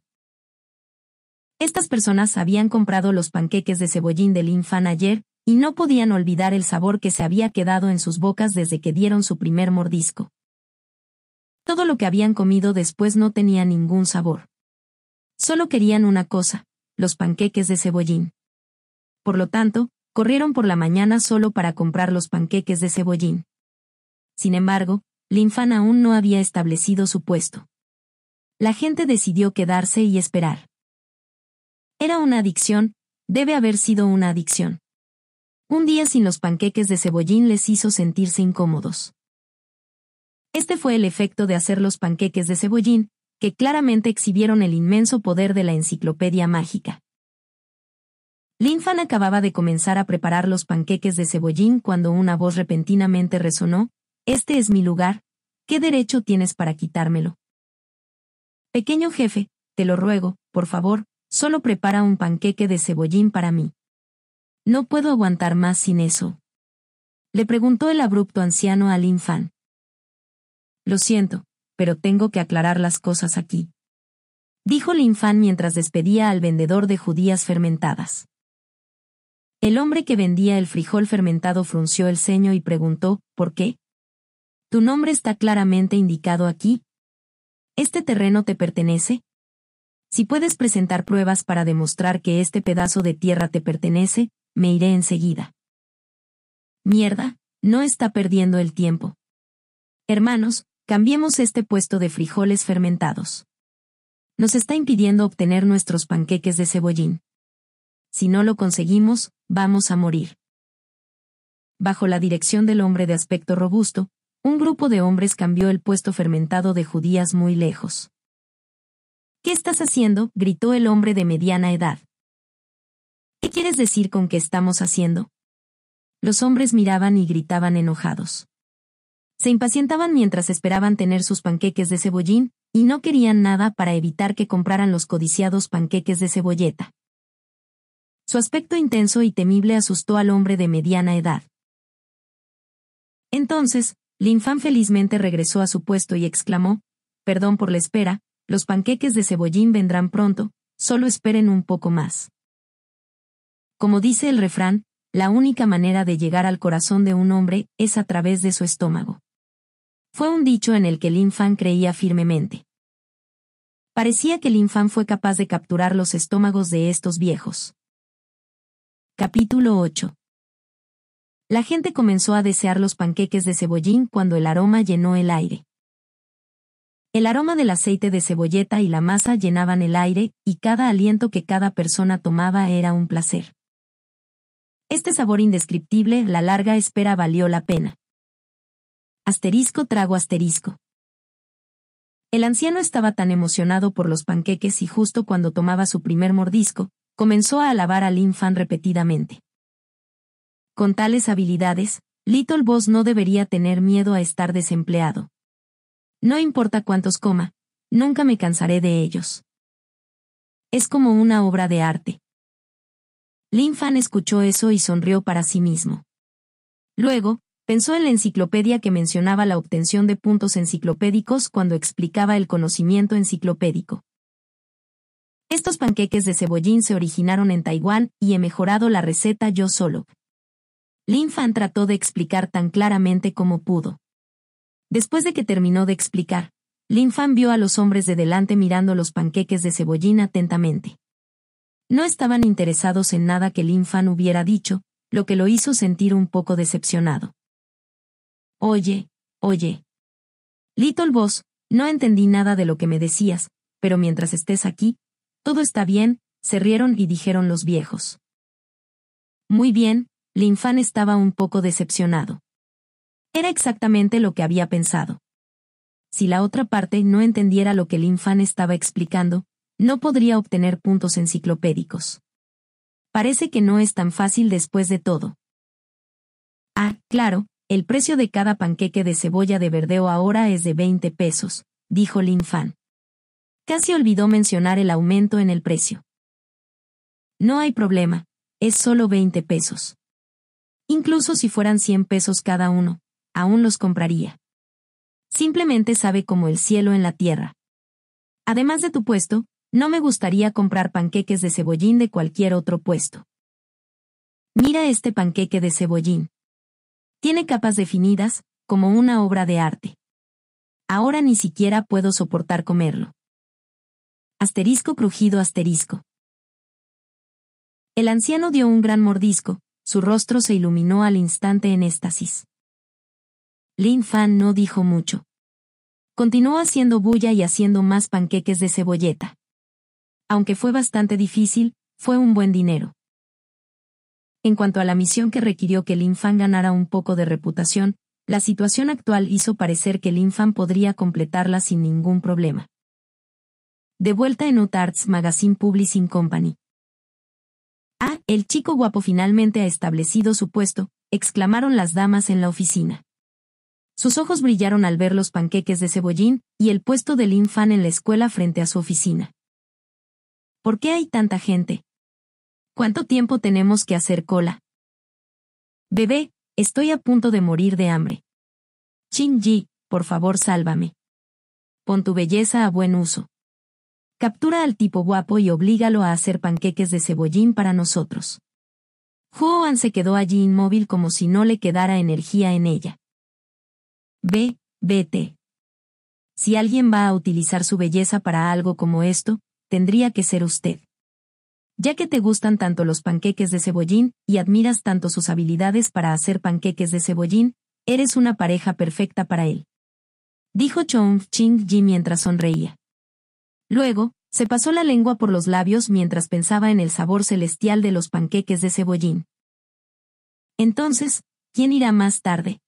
Estas personas habían comprado los panqueques de cebollín del infan ayer, y no podían olvidar el sabor que se había quedado en sus bocas desde que dieron su primer mordisco. Todo lo que habían comido después no tenía ningún sabor. Solo querían una cosa, los panqueques de cebollín. Por lo tanto, corrieron por la mañana solo para comprar los panqueques de cebollín. Sin embargo, Linfan aún no había establecido su puesto. La gente decidió quedarse y esperar. Era una adicción, debe haber sido una adicción. Un día sin los panqueques de cebollín les hizo sentirse incómodos. Este fue el efecto de hacer los panqueques de cebollín, que claramente exhibieron el inmenso poder de la enciclopedia mágica. Linfan acababa de comenzar a preparar los panqueques de cebollín cuando una voz repentinamente resonó, Este es mi lugar, ¿qué derecho tienes para quitármelo? Pequeño jefe, te lo ruego, por favor, solo prepara un panqueque de cebollín para mí. No puedo aguantar más sin eso. Le preguntó el abrupto anciano a Linfan. Lo siento, pero tengo que aclarar las cosas aquí. Dijo Linfan mientras despedía al vendedor de judías fermentadas. El hombre que vendía el frijol fermentado frunció el ceño y preguntó, ¿por qué? Tu nombre está claramente indicado aquí. ¿Este terreno te pertenece? Si puedes presentar pruebas para demostrar que este pedazo de tierra te pertenece, me iré enseguida. Mierda, no está perdiendo el tiempo. Hermanos, Cambiemos este puesto de frijoles fermentados. Nos está impidiendo obtener nuestros panqueques de cebollín. Si no lo conseguimos, vamos a morir. Bajo la dirección del hombre de aspecto robusto, un grupo de hombres cambió el puesto fermentado de judías muy lejos. ¿Qué estás haciendo? gritó el hombre de mediana edad. ¿Qué quieres decir con qué estamos haciendo? Los hombres miraban y gritaban enojados. Se impacientaban mientras esperaban tener sus panqueques de cebollín, y no querían nada para evitar que compraran los codiciados panqueques de cebolleta. Su aspecto intenso y temible asustó al hombre de mediana edad. Entonces, Linfan felizmente regresó a su puesto y exclamó, Perdón por la espera, los panqueques de cebollín vendrán pronto, solo esperen un poco más. Como dice el refrán, la única manera de llegar al corazón de un hombre es a través de su estómago. Fue un dicho en el que Lin Fan creía firmemente. Parecía que Lin Fan fue capaz de capturar los estómagos de estos viejos. Capítulo 8 La gente comenzó a desear los panqueques de cebollín cuando el aroma llenó el aire. El aroma del aceite de cebolleta y la masa llenaban el aire, y cada aliento que cada persona tomaba era un placer. Este sabor indescriptible, la larga espera valió la pena. Asterisco trago asterisco. El anciano estaba tan emocionado por los panqueques y justo cuando tomaba su primer mordisco, comenzó a alabar a Lin Fan repetidamente. Con tales habilidades, Little Boss no debería tener miedo a estar desempleado. No importa cuántos coma, nunca me cansaré de ellos. Es como una obra de arte. Lin Fan escuchó eso y sonrió para sí mismo. Luego, Pensó en la enciclopedia que mencionaba la obtención de puntos enciclopédicos cuando explicaba el conocimiento enciclopédico. Estos panqueques de cebollín se originaron en Taiwán y he mejorado la receta yo solo. Lin Fan trató de explicar tan claramente como pudo. Después de que terminó de explicar, Lin Fan vio a los hombres de delante mirando los panqueques de cebollín atentamente. No estaban interesados en nada que Lin Fan hubiera dicho, lo que lo hizo sentir un poco decepcionado. Oye, oye. Little Boss, no entendí nada de lo que me decías, pero mientras estés aquí, todo está bien, se rieron y dijeron los viejos. Muy bien, Linfan estaba un poco decepcionado. Era exactamente lo que había pensado. Si la otra parte no entendiera lo que Linfan estaba explicando, no podría obtener puntos enciclopédicos. Parece que no es tan fácil después de todo. Ah, claro, el precio de cada panqueque de cebolla de verdeo ahora es de 20 pesos, dijo Lin Fan. Casi olvidó mencionar el aumento en el precio. No hay problema, es solo 20 pesos. Incluso si fueran 100 pesos cada uno, aún los compraría. Simplemente sabe como el cielo en la tierra. Además de tu puesto, no me gustaría comprar panqueques de cebollín de cualquier otro puesto. Mira este panqueque de cebollín. Tiene capas definidas, como una obra de arte. Ahora ni siquiera puedo soportar comerlo. Asterisco crujido asterisco. El anciano dio un gran mordisco, su rostro se iluminó al instante en éxtasis. Lin Fan no dijo mucho. Continuó haciendo bulla y haciendo más panqueques de cebolleta. Aunque fue bastante difícil, fue un buen dinero. En cuanto a la misión que requirió que Lin Fan ganara un poco de reputación, la situación actual hizo parecer que Lin Fan podría completarla sin ningún problema. De vuelta en Utarts Magazine Publishing Company. Ah, el chico guapo finalmente ha establecido su puesto, exclamaron las damas en la oficina. Sus ojos brillaron al ver los panqueques de cebollín y el puesto de Lin Fan en la escuela frente a su oficina. ¿Por qué hay tanta gente? ¿Cuánto tiempo tenemos que hacer cola? Bebé, estoy a punto de morir de hambre. Chin Ji, por favor sálvame. Pon tu belleza a buen uso. Captura al tipo guapo y oblígalo a hacer panqueques de cebollín para nosotros. Juan se quedó allí inmóvil como si no le quedara energía en ella. Ve, vete. Si alguien va a utilizar su belleza para algo como esto, tendría que ser usted. Ya que te gustan tanto los panqueques de cebollín y admiras tanto sus habilidades para hacer panqueques de cebollín, eres una pareja perfecta para él. Dijo Chong Ching Ji mientras sonreía. Luego, se pasó la lengua por los labios mientras pensaba en el sabor celestial de los panqueques de cebollín. Entonces, ¿quién irá más tarde?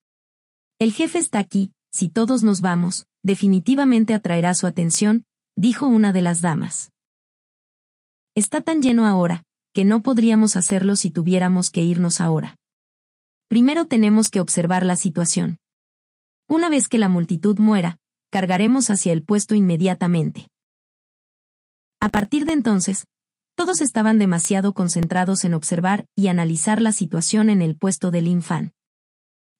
El jefe está aquí, si todos nos vamos, definitivamente atraerá su atención, dijo una de las damas. Está tan lleno ahora, que no podríamos hacerlo si tuviéramos que irnos ahora. Primero tenemos que observar la situación. Una vez que la multitud muera, cargaremos hacia el puesto inmediatamente. A partir de entonces, todos estaban demasiado concentrados en observar y analizar la situación en el puesto del infan.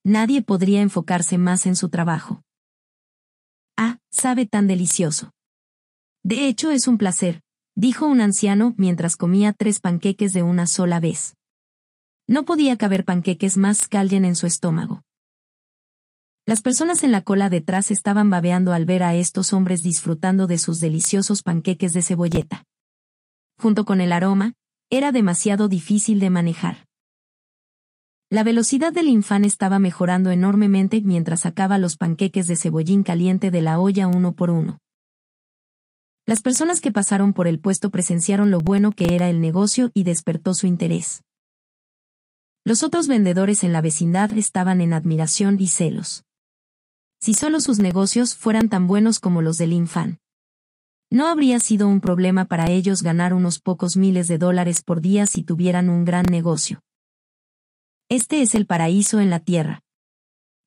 Nadie podría enfocarse más en su trabajo. Ah, sabe tan delicioso. De hecho es un placer, dijo un anciano mientras comía tres panqueques de una sola vez. No podía caber panqueques más calden en su estómago. Las personas en la cola detrás estaban babeando al ver a estos hombres disfrutando de sus deliciosos panqueques de cebolleta. Junto con el aroma, era demasiado difícil de manejar. La velocidad del infán estaba mejorando enormemente mientras sacaba los panqueques de cebollín caliente de la olla uno por uno. Las personas que pasaron por el puesto presenciaron lo bueno que era el negocio y despertó su interés. Los otros vendedores en la vecindad estaban en admiración y celos si solo sus negocios fueran tan buenos como los del Infan. No habría sido un problema para ellos ganar unos pocos miles de dólares por día si tuvieran un gran negocio. Este es el paraíso en la tierra.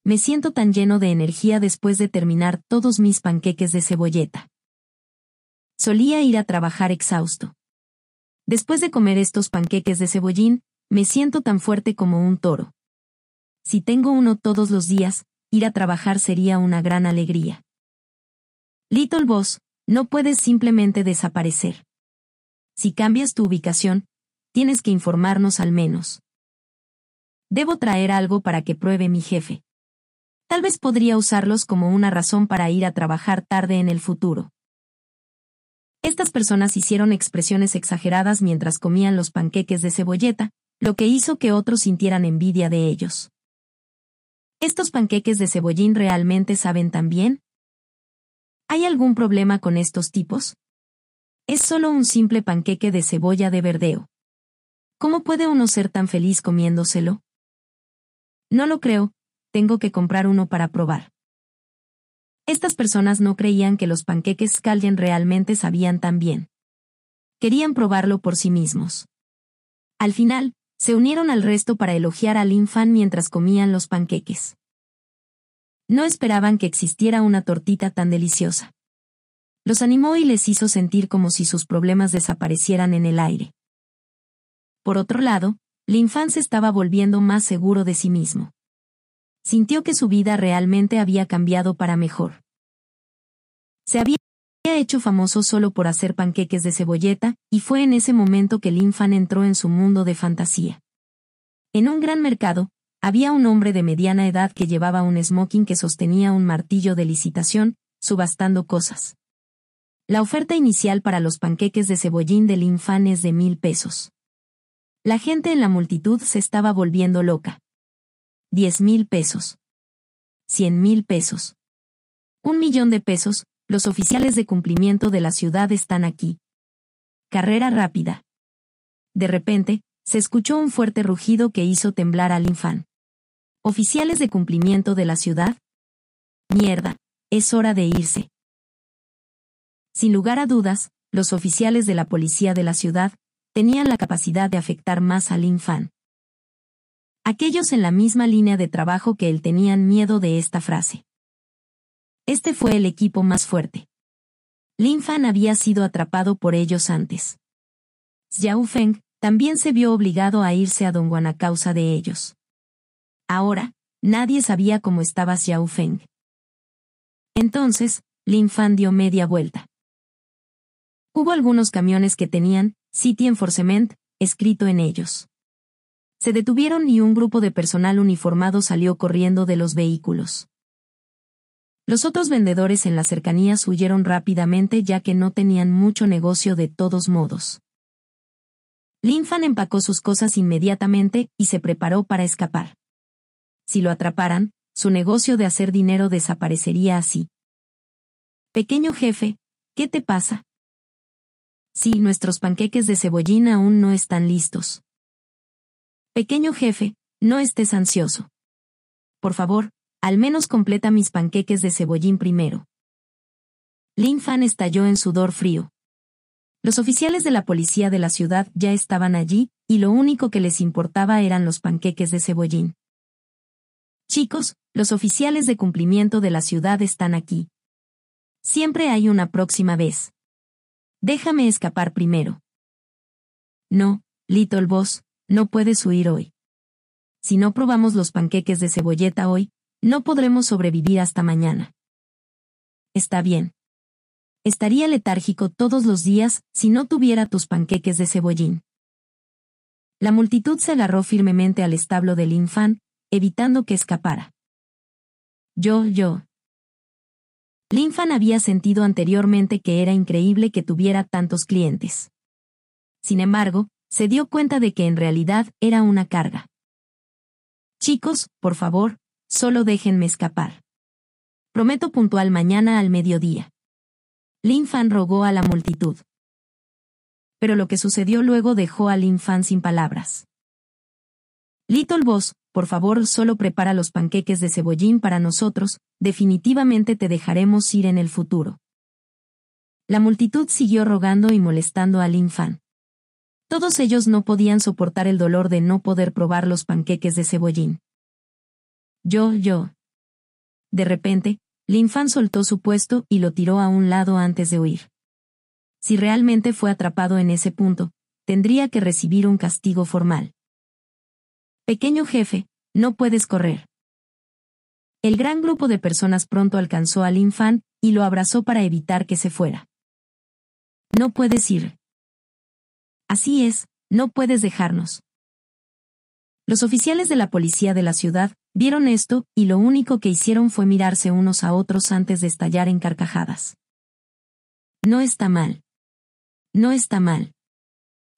Me siento tan lleno de energía después de terminar todos mis panqueques de cebolleta. Solía ir a trabajar exhausto. Después de comer estos panqueques de cebollín, me siento tan fuerte como un toro. Si tengo uno todos los días, ir a trabajar sería una gran alegría. Little Boss, no puedes simplemente desaparecer. Si cambias tu ubicación, tienes que informarnos al menos. Debo traer algo para que pruebe mi jefe. Tal vez podría usarlos como una razón para ir a trabajar tarde en el futuro. Estas personas hicieron expresiones exageradas mientras comían los panqueques de cebolleta, lo que hizo que otros sintieran envidia de ellos. ¿Estos panqueques de cebollín realmente saben tan bien? ¿Hay algún problema con estos tipos? Es solo un simple panqueque de cebolla de verdeo. ¿Cómo puede uno ser tan feliz comiéndoselo? No lo creo, tengo que comprar uno para probar. Estas personas no creían que los panqueques Scalden realmente sabían tan bien. Querían probarlo por sí mismos. Al final, se unieron al resto para elogiar al infan mientras comían los panqueques. No esperaban que existiera una tortita tan deliciosa. Los animó y les hizo sentir como si sus problemas desaparecieran en el aire. Por otro lado, Linfan se estaba volviendo más seguro de sí mismo. Sintió que su vida realmente había cambiado para mejor. Se había hecho famoso solo por hacer panqueques de cebolleta, y fue en ese momento que Lin Fan entró en su mundo de fantasía. En un gran mercado, había un hombre de mediana edad que llevaba un smoking que sostenía un martillo de licitación, subastando cosas. La oferta inicial para los panqueques de cebollín de Lin Fan es de mil pesos. La gente en la multitud se estaba volviendo loca. Diez mil pesos. Cien mil pesos. Un millón de pesos, los oficiales de cumplimiento de la ciudad están aquí. Carrera rápida. De repente, se escuchó un fuerte rugido que hizo temblar al infán. ¿Oficiales de cumplimiento de la ciudad? Mierda, es hora de irse. Sin lugar a dudas, los oficiales de la policía de la ciudad tenían la capacidad de afectar más al infán. Aquellos en la misma línea de trabajo que él tenían miedo de esta frase. Este fue el equipo más fuerte. Lin Fan había sido atrapado por ellos antes. Xiao Feng también se vio obligado a irse a Dongguan a causa de ellos. Ahora, nadie sabía cómo estaba Xiao Feng. Entonces, Lin Fan dio media vuelta. Hubo algunos camiones que tenían City Enforcement escrito en ellos. Se detuvieron y un grupo de personal uniformado salió corriendo de los vehículos. Los otros vendedores en las cercanías huyeron rápidamente ya que no tenían mucho negocio de todos modos. Lin Fan empacó sus cosas inmediatamente y se preparó para escapar si lo atraparan, su negocio de hacer dinero desaparecería así. Pequeño jefe, ¿qué te pasa? Sí, nuestros panqueques de cebollín aún no están listos. Pequeño jefe, no estés ansioso. Por favor, al menos completa mis panqueques de cebollín primero. Lin Fan estalló en sudor frío. Los oficiales de la policía de la ciudad ya estaban allí, y lo único que les importaba eran los panqueques de cebollín. Chicos, los oficiales de cumplimiento de la ciudad están aquí. Siempre hay una próxima vez. Déjame escapar primero. No, Little Boss, no puedes huir hoy. Si no probamos los panqueques de cebolleta hoy, no podremos sobrevivir hasta mañana. Está bien. Estaría letárgico todos los días si no tuviera tus panqueques de cebollín. La multitud se agarró firmemente al establo del infán, evitando que escapara. Yo, yo. Linfan había sentido anteriormente que era increíble que tuviera tantos clientes. Sin embargo, se dio cuenta de que en realidad era una carga. Chicos, por favor, solo déjenme escapar. Prometo puntual mañana al mediodía. Linfan rogó a la multitud. Pero lo que sucedió luego dejó a Linfan sin palabras. Little Boss, por favor solo prepara los panqueques de cebollín para nosotros, definitivamente te dejaremos ir en el futuro. La multitud siguió rogando y molestando al infán. Todos ellos no podían soportar el dolor de no poder probar los panqueques de cebollín. Yo, yo. De repente, Linfan soltó su puesto y lo tiró a un lado antes de huir. Si realmente fue atrapado en ese punto, tendría que recibir un castigo formal. Pequeño jefe, no puedes correr. El gran grupo de personas pronto alcanzó al infán y lo abrazó para evitar que se fuera. No puedes ir. Así es, no puedes dejarnos. Los oficiales de la policía de la ciudad vieron esto y lo único que hicieron fue mirarse unos a otros antes de estallar en carcajadas. No está mal. No está mal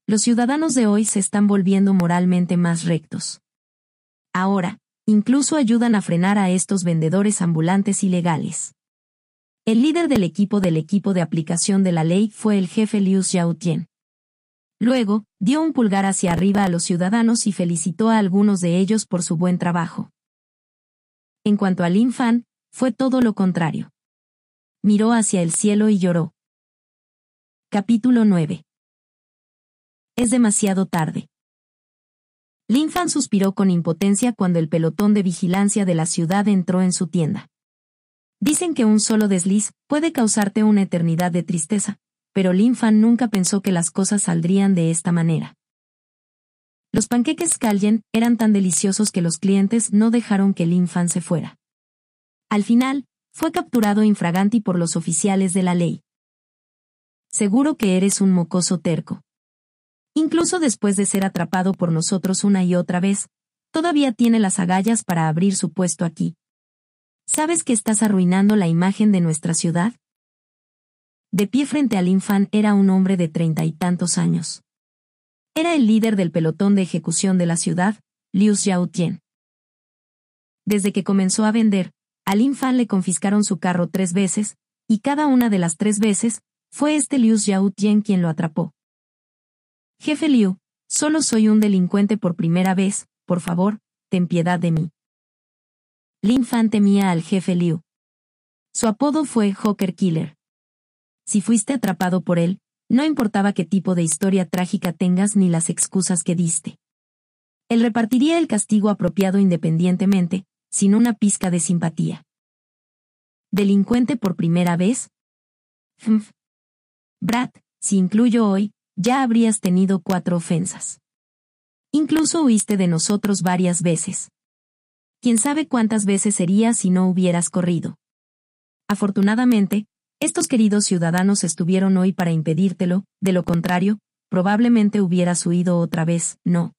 los ciudadanos de hoy se están volviendo moralmente más rectos. Ahora, incluso ayudan a frenar a estos vendedores ambulantes ilegales. El líder del equipo del equipo de aplicación de la ley fue el jefe Liu Xiaotian. Luego, dio un pulgar hacia arriba a los ciudadanos y felicitó a algunos de ellos por su buen trabajo. En cuanto a Lin Fan, fue todo lo contrario. Miró hacia el cielo y lloró. Capítulo 9 es demasiado tarde. Lin Fan suspiró con impotencia cuando el pelotón de vigilancia de la ciudad entró en su tienda. Dicen que un solo desliz puede causarte una eternidad de tristeza, pero Lin Fan nunca pensó que las cosas saldrían de esta manera. Los panqueques Callen eran tan deliciosos que los clientes no dejaron que Lin Fan se fuera. Al final, fue capturado infraganti por los oficiales de la ley. Seguro que eres un mocoso terco. Incluso después de ser atrapado por nosotros una y otra vez, todavía tiene las agallas para abrir su puesto aquí. ¿Sabes que estás arruinando la imagen de nuestra ciudad? De pie frente al infán era un hombre de treinta y tantos años. Era el líder del pelotón de ejecución de la ciudad, Liu Xiaotien. Desde que comenzó a vender, a Lin Fan le confiscaron su carro tres veces, y cada una de las tres veces, fue este Liu Xiaotien quien lo atrapó. Jefe Liu, solo soy un delincuente por primera vez, por favor, ten piedad de mí. Lin Fan temía al jefe Liu. Su apodo fue Joker Killer. Si fuiste atrapado por él, no importaba qué tipo de historia trágica tengas ni las excusas que diste. Él repartiría el castigo apropiado independientemente, sin una pizca de simpatía. ¿Delincuente por primera vez? Brad, si incluyo hoy, ya habrías tenido cuatro ofensas. Incluso huiste de nosotros varias veces. Quién sabe cuántas veces sería si no hubieras corrido. Afortunadamente, estos queridos ciudadanos estuvieron hoy para impedírtelo, de lo contrario, probablemente hubieras huido otra vez, ¿no?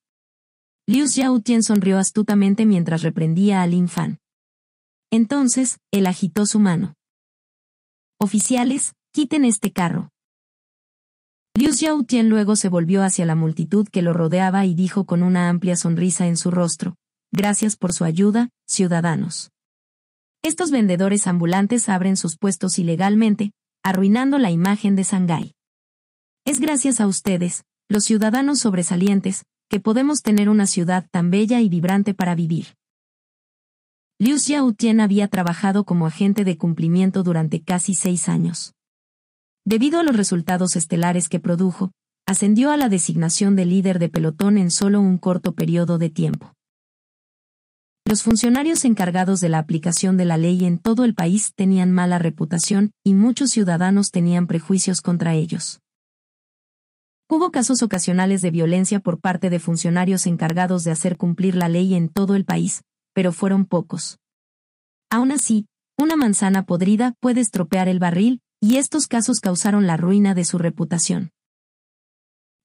Liu Xiaotien sonrió astutamente mientras reprendía a Lin Fan. Entonces, él agitó su mano. Oficiales, quiten este carro. Liu Xiaotien luego se volvió hacia la multitud que lo rodeaba y dijo con una amplia sonrisa en su rostro, Gracias por su ayuda, ciudadanos. Estos vendedores ambulantes abren sus puestos ilegalmente, arruinando la imagen de Shanghái. Es gracias a ustedes, los ciudadanos sobresalientes, que podemos tener una ciudad tan bella y vibrante para vivir. Liu Xiaotien había trabajado como agente de cumplimiento durante casi seis años. Debido a los resultados estelares que produjo, ascendió a la designación de líder de pelotón en solo un corto periodo de tiempo. Los funcionarios encargados de la aplicación de la ley en todo el país tenían mala reputación y muchos ciudadanos tenían prejuicios contra ellos. Hubo casos ocasionales de violencia por parte de funcionarios encargados de hacer cumplir la ley en todo el país, pero fueron pocos. Aún así, una manzana podrida puede estropear el barril, y estos casos causaron la ruina de su reputación.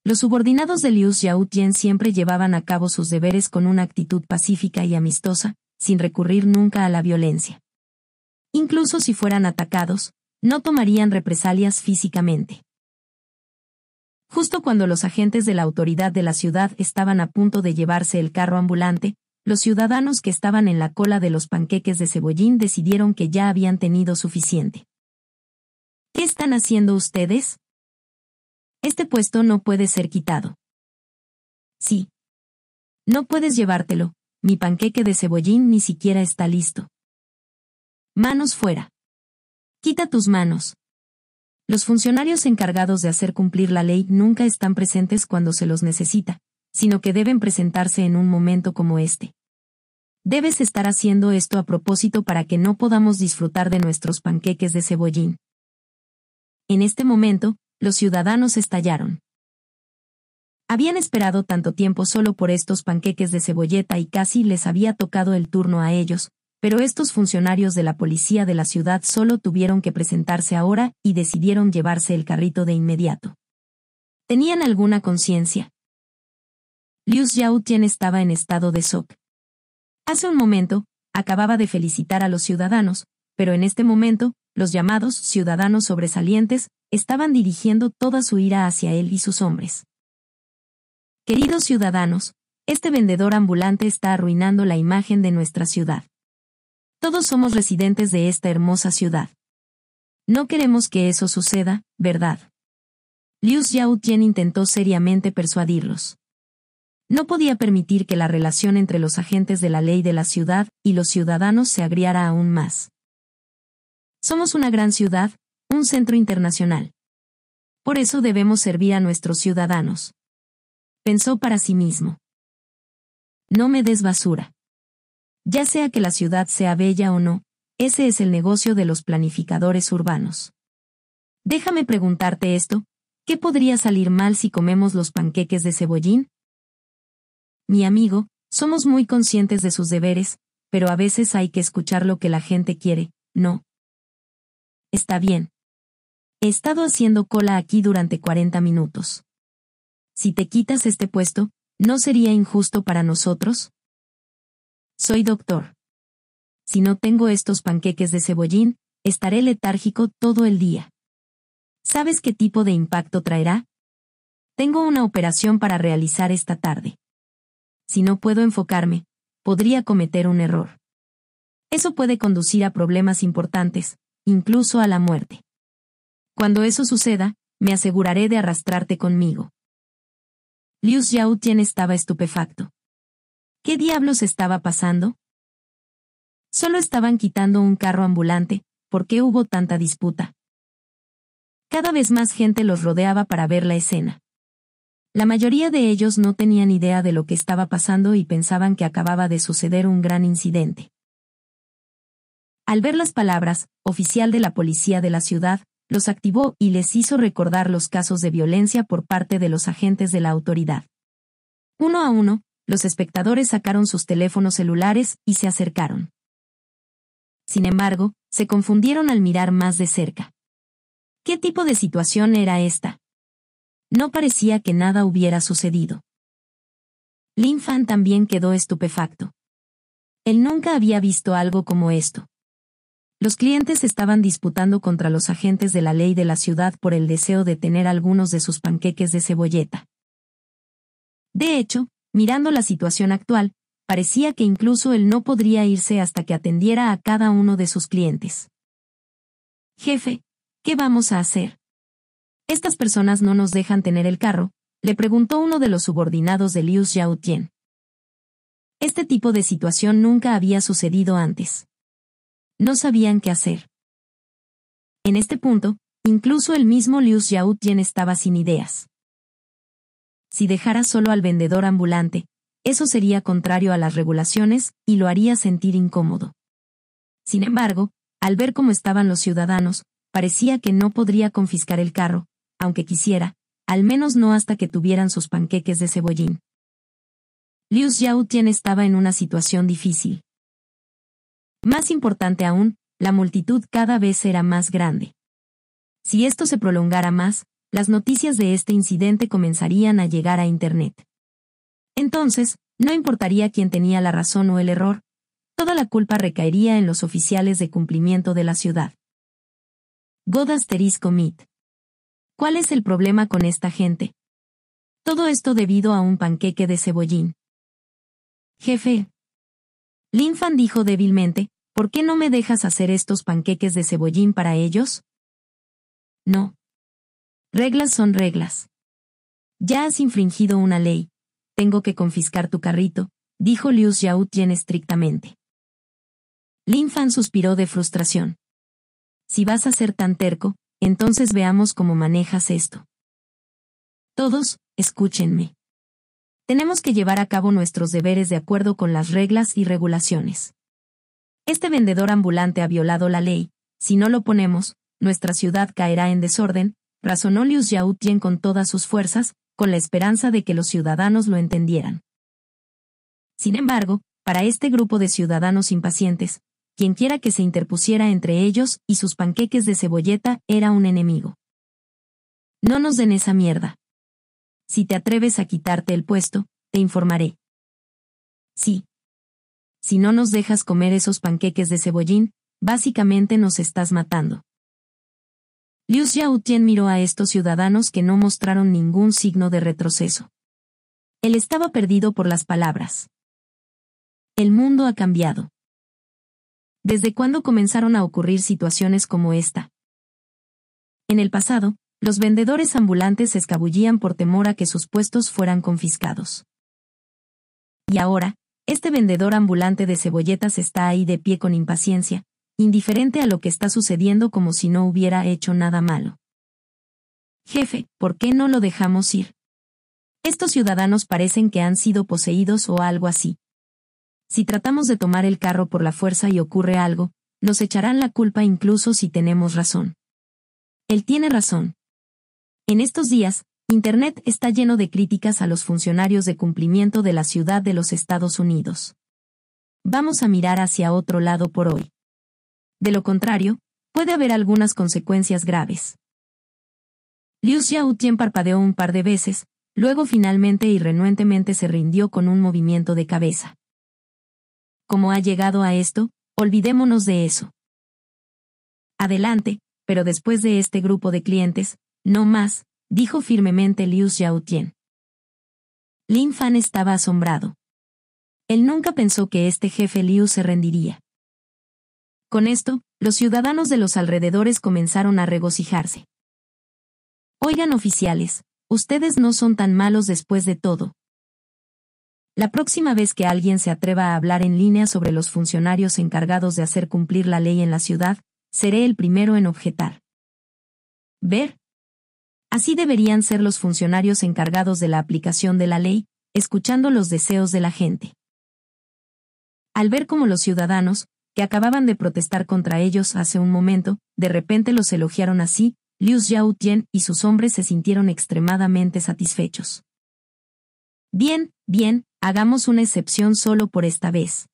Los subordinados de Liu Xiaotien siempre llevaban a cabo sus deberes con una actitud pacífica y amistosa, sin recurrir nunca a la violencia. Incluso si fueran atacados, no tomarían represalias físicamente. Justo cuando los agentes de la autoridad de la ciudad estaban a punto de llevarse el carro ambulante, los ciudadanos que estaban en la cola de los panqueques de cebollín decidieron que ya habían tenido suficiente. ¿Qué están haciendo ustedes? Este puesto no puede ser quitado. Sí. No puedes llevártelo, mi panqueque de cebollín ni siquiera está listo. Manos fuera. Quita tus manos. Los funcionarios encargados de hacer cumplir la ley nunca están presentes cuando se los necesita, sino que deben presentarse en un momento como este. Debes estar haciendo esto a propósito para que no podamos disfrutar de nuestros panqueques de cebollín. En este momento, los ciudadanos estallaron. Habían esperado tanto tiempo solo por estos panqueques de cebolleta y casi les había tocado el turno a ellos, pero estos funcionarios de la policía de la ciudad solo tuvieron que presentarse ahora y decidieron llevarse el carrito de inmediato. ¿Tenían alguna conciencia? Liu Xiaotien estaba en estado de shock. Hace un momento, acababa de felicitar a los ciudadanos, pero en este momento, los llamados ciudadanos sobresalientes estaban dirigiendo toda su ira hacia él y sus hombres. Queridos ciudadanos, este vendedor ambulante está arruinando la imagen de nuestra ciudad. Todos somos residentes de esta hermosa ciudad. No queremos que eso suceda, ¿verdad? Liu Xiaotien intentó seriamente persuadirlos. No podía permitir que la relación entre los agentes de la ley de la ciudad y los ciudadanos se agriara aún más. Somos una gran ciudad, un centro internacional. Por eso debemos servir a nuestros ciudadanos. Pensó para sí mismo. No me des basura. Ya sea que la ciudad sea bella o no, ese es el negocio de los planificadores urbanos. Déjame preguntarte esto, ¿qué podría salir mal si comemos los panqueques de cebollín? Mi amigo, somos muy conscientes de sus deberes, pero a veces hay que escuchar lo que la gente quiere, ¿no? Está bien, He estado haciendo cola aquí durante 40 minutos. Si te quitas este puesto, ¿no sería injusto para nosotros? Soy doctor. Si no tengo estos panqueques de cebollín, estaré letárgico todo el día. ¿Sabes qué tipo de impacto traerá? Tengo una operación para realizar esta tarde. Si no puedo enfocarme, podría cometer un error. Eso puede conducir a problemas importantes, incluso a la muerte. Cuando eso suceda, me aseguraré de arrastrarte conmigo. Liu Xiaotien estaba estupefacto. ¿Qué diablos estaba pasando? Solo estaban quitando un carro ambulante, ¿por qué hubo tanta disputa? Cada vez más gente los rodeaba para ver la escena. La mayoría de ellos no tenían idea de lo que estaba pasando y pensaban que acababa de suceder un gran incidente. Al ver las palabras, oficial de la policía de la ciudad, los activó y les hizo recordar los casos de violencia por parte de los agentes de la autoridad. Uno a uno, los espectadores sacaron sus teléfonos celulares y se acercaron. Sin embargo, se confundieron al mirar más de cerca. ¿Qué tipo de situación era esta? No parecía que nada hubiera sucedido. Lin Fan también quedó estupefacto. Él nunca había visto algo como esto. Los clientes estaban disputando contra los agentes de la ley de la ciudad por el deseo de tener algunos de sus panqueques de cebolleta. De hecho, mirando la situación actual, parecía que incluso él no podría irse hasta que atendiera a cada uno de sus clientes. Jefe, ¿qué vamos a hacer? Estas personas no nos dejan tener el carro, le preguntó uno de los subordinados de Liu Xiaotien. Este tipo de situación nunca había sucedido antes. No sabían qué hacer. En este punto, incluso el mismo Liu Xiaotien estaba sin ideas. Si dejara solo al vendedor ambulante, eso sería contrario a las regulaciones y lo haría sentir incómodo. Sin embargo, al ver cómo estaban los ciudadanos, parecía que no podría confiscar el carro, aunque quisiera, al menos no hasta que tuvieran sus panqueques de cebollín. Liu Xiaotien estaba en una situación difícil. Más importante aún, la multitud cada vez era más grande. Si esto se prolongara más, las noticias de este incidente comenzarían a llegar a Internet. Entonces, no importaría quién tenía la razón o el error, toda la culpa recaería en los oficiales de cumplimiento de la ciudad. God asterisco mit. ¿Cuál es el problema con esta gente? Todo esto debido a un panqueque de cebollín. Jefe. Linfan dijo débilmente, ¿por qué no me dejas hacer estos panqueques de cebollín para ellos? No. Reglas son reglas. Ya has infringido una ley. Tengo que confiscar tu carrito, dijo Liu Xiaotien estrictamente. Linfan suspiró de frustración. Si vas a ser tan terco, entonces veamos cómo manejas esto. Todos, escúchenme. Tenemos que llevar a cabo nuestros deberes de acuerdo con las reglas y regulaciones. Este vendedor ambulante ha violado la ley, si no lo ponemos, nuestra ciudad caerá en desorden, razonó Liu Xiaotien con todas sus fuerzas, con la esperanza de que los ciudadanos lo entendieran. Sin embargo, para este grupo de ciudadanos impacientes, quienquiera que se interpusiera entre ellos y sus panqueques de cebolleta era un enemigo. No nos den esa mierda. Si te atreves a quitarte el puesto, te informaré. Sí. Si no nos dejas comer esos panqueques de cebollín, básicamente nos estás matando. Liu Xiaotien miró a estos ciudadanos que no mostraron ningún signo de retroceso. Él estaba perdido por las palabras. El mundo ha cambiado. ¿Desde cuándo comenzaron a ocurrir situaciones como esta? En el pasado, los vendedores ambulantes se escabullían por temor a que sus puestos fueran confiscados. Y ahora, este vendedor ambulante de cebolletas está ahí de pie con impaciencia, indiferente a lo que está sucediendo como si no hubiera hecho nada malo. Jefe, ¿por qué no lo dejamos ir? Estos ciudadanos parecen que han sido poseídos o algo así. Si tratamos de tomar el carro por la fuerza y ocurre algo, nos echarán la culpa incluso si tenemos razón. Él tiene razón. En estos días, Internet está lleno de críticas a los funcionarios de cumplimiento de la ciudad de los Estados Unidos. Vamos a mirar hacia otro lado por hoy. De lo contrario, puede haber algunas consecuencias graves. Liu Xiaotien parpadeó un par de veces, luego finalmente y renuentemente se rindió con un movimiento de cabeza como ha llegado a esto, olvidémonos de eso. Adelante, pero después de este grupo de clientes, no más, dijo firmemente Liu Xiaotien. Lin Fan estaba asombrado. Él nunca pensó que este jefe Liu se rendiría. Con esto, los ciudadanos de los alrededores comenzaron a regocijarse. Oigan oficiales, ustedes no son tan malos después de todo. La próxima vez que alguien se atreva a hablar en línea sobre los funcionarios encargados de hacer cumplir la ley en la ciudad, seré el primero en objetar. Ver. Así deberían ser los funcionarios encargados de la aplicación de la ley, escuchando los deseos de la gente. Al ver cómo los ciudadanos, que acababan de protestar contra ellos hace un momento, de repente los elogiaron así, Liu Xiaotian y sus hombres se sintieron extremadamente satisfechos. Bien, bien, hagamos una excepción solo por esta vez.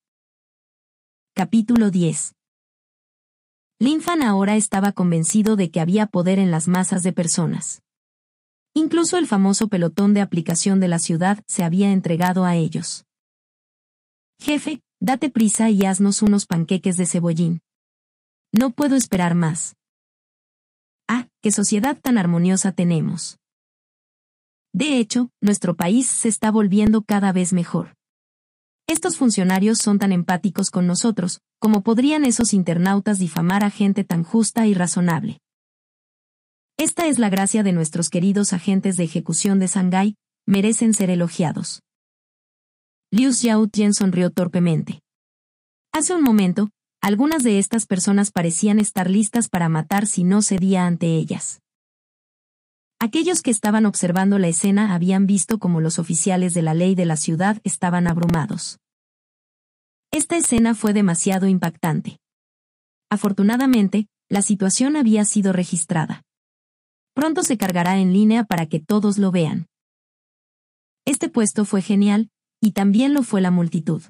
Capítulo 10 Lin Fan ahora estaba convencido de que había poder en las masas de personas. Incluso el famoso pelotón de aplicación de la ciudad se había entregado a ellos. Jefe, Date prisa y haznos unos panqueques de cebollín. No puedo esperar más. Ah, qué sociedad tan armoniosa tenemos. De hecho, nuestro país se está volviendo cada vez mejor. Estos funcionarios son tan empáticos con nosotros, como podrían esos internautas difamar a gente tan justa y razonable. Esta es la gracia de nuestros queridos agentes de ejecución de Shanghái, merecen ser elogiados. Liu Xiaotian sonrió torpemente. Hace un momento, algunas de estas personas parecían estar listas para matar si no cedía ante ellas. Aquellos que estaban observando la escena habían visto cómo los oficiales de la ley de la ciudad estaban abrumados. Esta escena fue demasiado impactante. Afortunadamente, la situación había sido registrada. Pronto se cargará en línea para que todos lo vean. Este puesto fue genial, y también lo fue la multitud.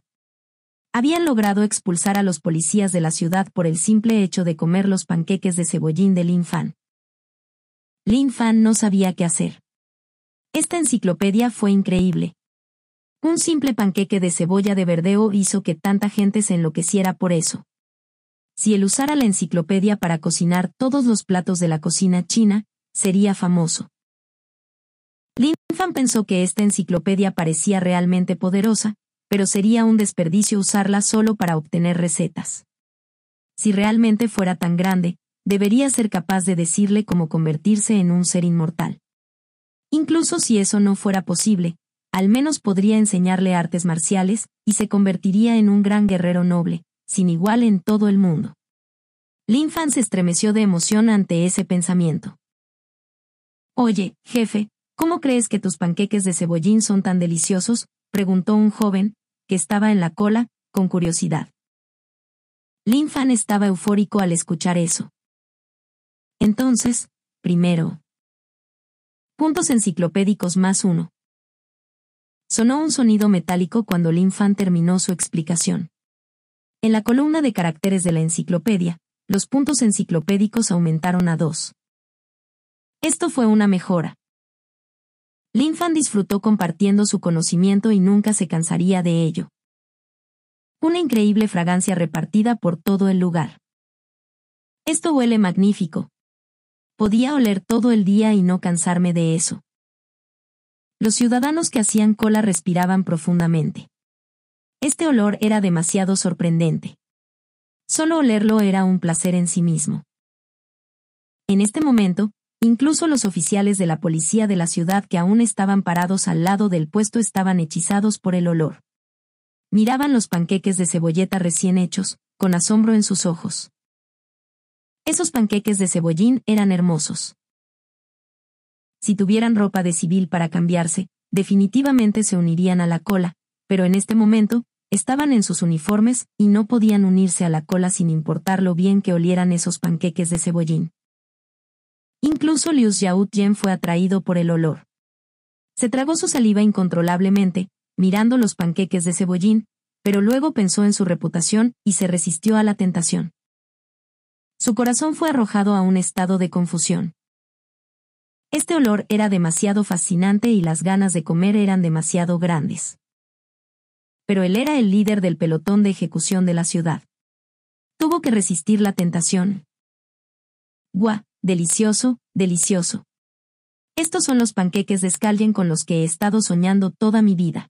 Habían logrado expulsar a los policías de la ciudad por el simple hecho de comer los panqueques de cebollín de Lin Fan. Lin Fan no sabía qué hacer. Esta enciclopedia fue increíble. Un simple panqueque de cebolla de verdeo hizo que tanta gente se enloqueciera por eso. Si él usara la enciclopedia para cocinar todos los platos de la cocina china, sería famoso. Lin Fan pensó que esta enciclopedia parecía realmente poderosa, pero sería un desperdicio usarla solo para obtener recetas. Si realmente fuera tan grande, debería ser capaz de decirle cómo convertirse en un ser inmortal. Incluso si eso no fuera posible, al menos podría enseñarle artes marciales, y se convertiría en un gran guerrero noble, sin igual en todo el mundo. Lin Fan se estremeció de emoción ante ese pensamiento. Oye, jefe, ¿Cómo crees que tus panqueques de cebollín son tan deliciosos? preguntó un joven, que estaba en la cola, con curiosidad. Lin Fan estaba eufórico al escuchar eso. Entonces, primero. Puntos enciclopédicos más uno. Sonó un sonido metálico cuando Lin Fan terminó su explicación. En la columna de caracteres de la enciclopedia, los puntos enciclopédicos aumentaron a dos. Esto fue una mejora. Lin Fan disfrutó compartiendo su conocimiento y nunca se cansaría de ello. Una increíble fragancia repartida por todo el lugar. Esto huele magnífico. Podía oler todo el día y no cansarme de eso. Los ciudadanos que hacían cola respiraban profundamente. Este olor era demasiado sorprendente. Solo olerlo era un placer en sí mismo. En este momento, Incluso los oficiales de la policía de la ciudad que aún estaban parados al lado del puesto estaban hechizados por el olor. Miraban los panqueques de cebolleta recién hechos, con asombro en sus ojos. Esos panqueques de cebollín eran hermosos. Si tuvieran ropa de civil para cambiarse, definitivamente se unirían a la cola, pero en este momento, estaban en sus uniformes y no podían unirse a la cola sin importar lo bien que olieran esos panqueques de cebollín. Incluso Liu Xiaotian fue atraído por el olor. Se tragó su saliva incontrolablemente, mirando los panqueques de cebollín, pero luego pensó en su reputación y se resistió a la tentación. Su corazón fue arrojado a un estado de confusión. Este olor era demasiado fascinante y las ganas de comer eran demasiado grandes. Pero él era el líder del pelotón de ejecución de la ciudad. Tuvo que resistir la tentación. Gua, Delicioso, delicioso. Estos son los panqueques de Scalien con los que he estado soñando toda mi vida.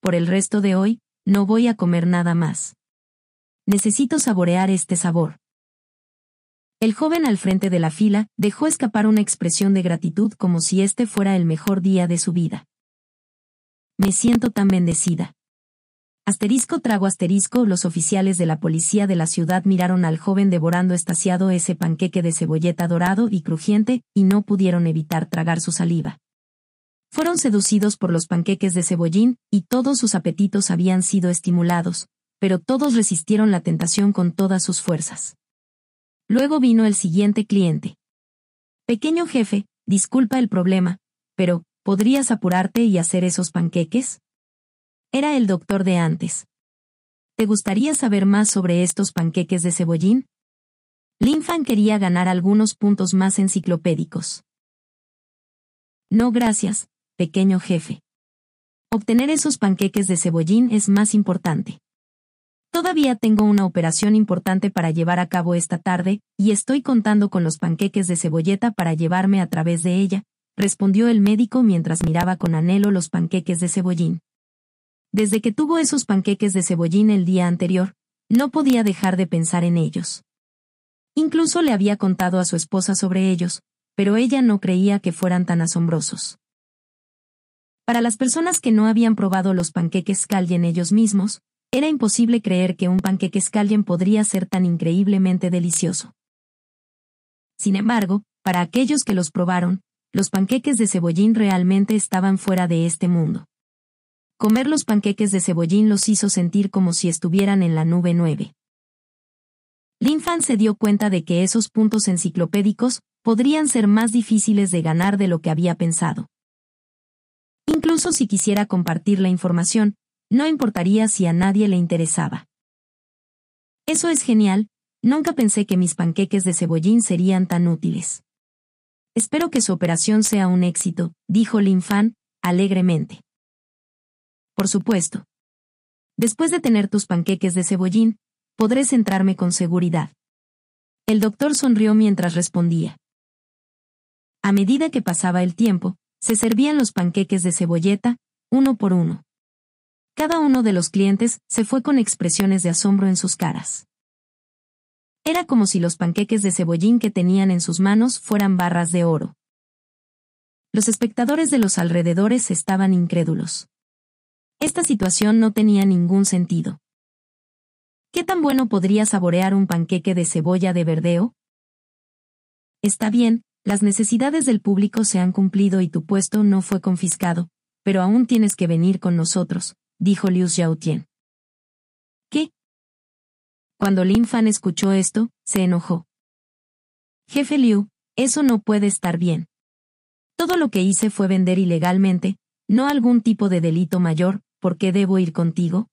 Por el resto de hoy, no voy a comer nada más. Necesito saborear este sabor. El joven al frente de la fila dejó escapar una expresión de gratitud como si este fuera el mejor día de su vida. Me siento tan bendecida. Asterisco trago asterisco, los oficiales de la policía de la ciudad miraron al joven devorando estaciado ese panqueque de cebolleta dorado y crujiente, y no pudieron evitar tragar su saliva. Fueron seducidos por los panqueques de cebollín, y todos sus apetitos habían sido estimulados, pero todos resistieron la tentación con todas sus fuerzas. Luego vino el siguiente cliente. Pequeño jefe, disculpa el problema, pero, ¿podrías apurarte y hacer esos panqueques? Era el doctor de antes. ¿Te gustaría saber más sobre estos panqueques de cebollín? Linfan quería ganar algunos puntos más enciclopédicos. No gracias, pequeño jefe. Obtener esos panqueques de cebollín es más importante. Todavía tengo una operación importante para llevar a cabo esta tarde, y estoy contando con los panqueques de cebolleta para llevarme a través de ella, respondió el médico mientras miraba con anhelo los panqueques de cebollín. Desde que tuvo esos panqueques de cebollín el día anterior, no podía dejar de pensar en ellos. Incluso le había contado a su esposa sobre ellos, pero ella no creía que fueran tan asombrosos. Para las personas que no habían probado los panqueques Scalien ellos mismos, era imposible creer que un panqueque Scalien podría ser tan increíblemente delicioso. Sin embargo, para aquellos que los probaron, los panqueques de cebollín realmente estaban fuera de este mundo. Comer los panqueques de cebollín los hizo sentir como si estuvieran en la nube 9. Lin Fan se dio cuenta de que esos puntos enciclopédicos podrían ser más difíciles de ganar de lo que había pensado. Incluso si quisiera compartir la información, no importaría si a nadie le interesaba. Eso es genial, nunca pensé que mis panqueques de cebollín serían tan útiles. Espero que su operación sea un éxito, dijo Lin Fan, alegremente. Por supuesto. Después de tener tus panqueques de cebollín, podré centrarme con seguridad. El doctor sonrió mientras respondía. A medida que pasaba el tiempo, se servían los panqueques de cebolleta, uno por uno. Cada uno de los clientes se fue con expresiones de asombro en sus caras. Era como si los panqueques de cebollín que tenían en sus manos fueran barras de oro. Los espectadores de los alrededores estaban incrédulos. Esta situación no tenía ningún sentido. ¿Qué tan bueno podría saborear un panqueque de cebolla de verdeo? Está bien, las necesidades del público se han cumplido y tu puesto no fue confiscado, pero aún tienes que venir con nosotros, dijo Liu Xiaotien. ¿Qué? Cuando Lin Fan escuchó esto, se enojó. Jefe Liu, eso no puede estar bien. Todo lo que hice fue vender ilegalmente, no algún tipo de delito mayor, ¿por qué debo ir contigo?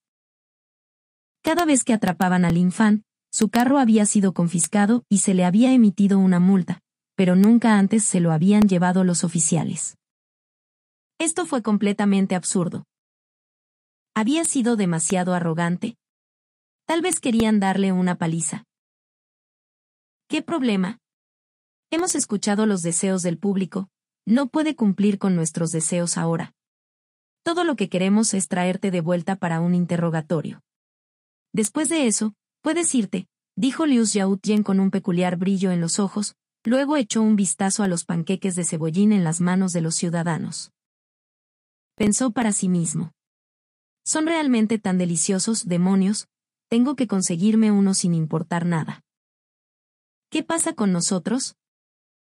Cada vez que atrapaban al infán, su carro había sido confiscado y se le había emitido una multa, pero nunca antes se lo habían llevado los oficiales. Esto fue completamente absurdo. ¿Había sido demasiado arrogante? Tal vez querían darle una paliza. ¿Qué problema? Hemos escuchado los deseos del público, no puede cumplir con nuestros deseos ahora. Todo lo que queremos es traerte de vuelta para un interrogatorio. Después de eso, puedes irte, dijo Liu Xiaotian con un peculiar brillo en los ojos, luego echó un vistazo a los panqueques de cebollín en las manos de los ciudadanos. Pensó para sí mismo. Son realmente tan deliciosos, demonios, tengo que conseguirme uno sin importar nada. ¿Qué pasa con nosotros?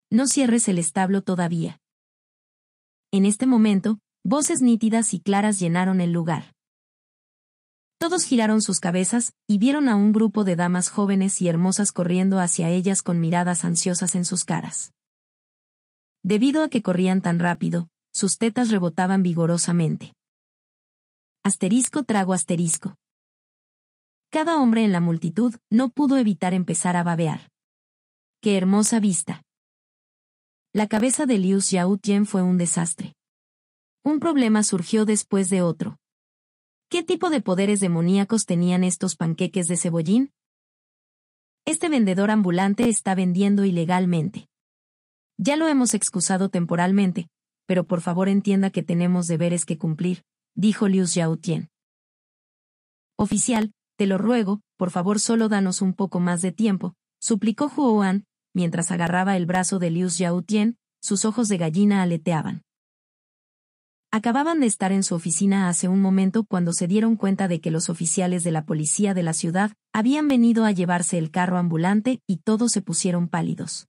No cierres el establo todavía. En este momento, Voces nítidas y claras llenaron el lugar. Todos giraron sus cabezas, y vieron a un grupo de damas jóvenes y hermosas corriendo hacia ellas con miradas ansiosas en sus caras. Debido a que corrían tan rápido, sus tetas rebotaban vigorosamente. Asterisco trago asterisco. Cada hombre en la multitud no pudo evitar empezar a babear. ¡Qué hermosa vista! La cabeza de Liu Xiaotian fue un desastre. Un problema surgió después de otro. ¿Qué tipo de poderes demoníacos tenían estos panqueques de cebollín? Este vendedor ambulante está vendiendo ilegalmente. Ya lo hemos excusado temporalmente, pero por favor entienda que tenemos deberes que cumplir, dijo Liu Xiaotien. Oficial, te lo ruego, por favor solo danos un poco más de tiempo, suplicó Huoan, mientras agarraba el brazo de Liu Xiaotien, sus ojos de gallina aleteaban. Acababan de estar en su oficina hace un momento cuando se dieron cuenta de que los oficiales de la policía de la ciudad habían venido a llevarse el carro ambulante y todos se pusieron pálidos.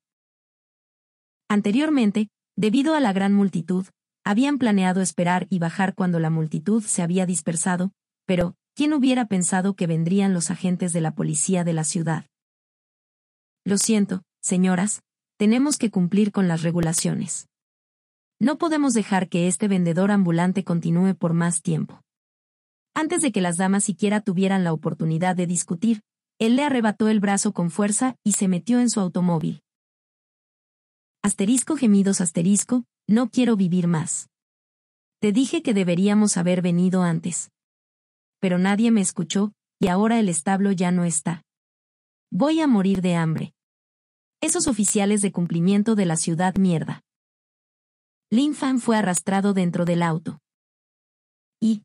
Anteriormente, debido a la gran multitud, habían planeado esperar y bajar cuando la multitud se había dispersado, pero, ¿quién hubiera pensado que vendrían los agentes de la policía de la ciudad? Lo siento, señoras, tenemos que cumplir con las regulaciones. No podemos dejar que este vendedor ambulante continúe por más tiempo. Antes de que las damas siquiera tuvieran la oportunidad de discutir, él le arrebató el brazo con fuerza y se metió en su automóvil. Asterisco gemidos asterisco, no quiero vivir más. Te dije que deberíamos haber venido antes. Pero nadie me escuchó, y ahora el establo ya no está. Voy a morir de hambre. Esos oficiales de cumplimiento de la ciudad mierda. Lin Fan fue arrastrado dentro del auto. Y,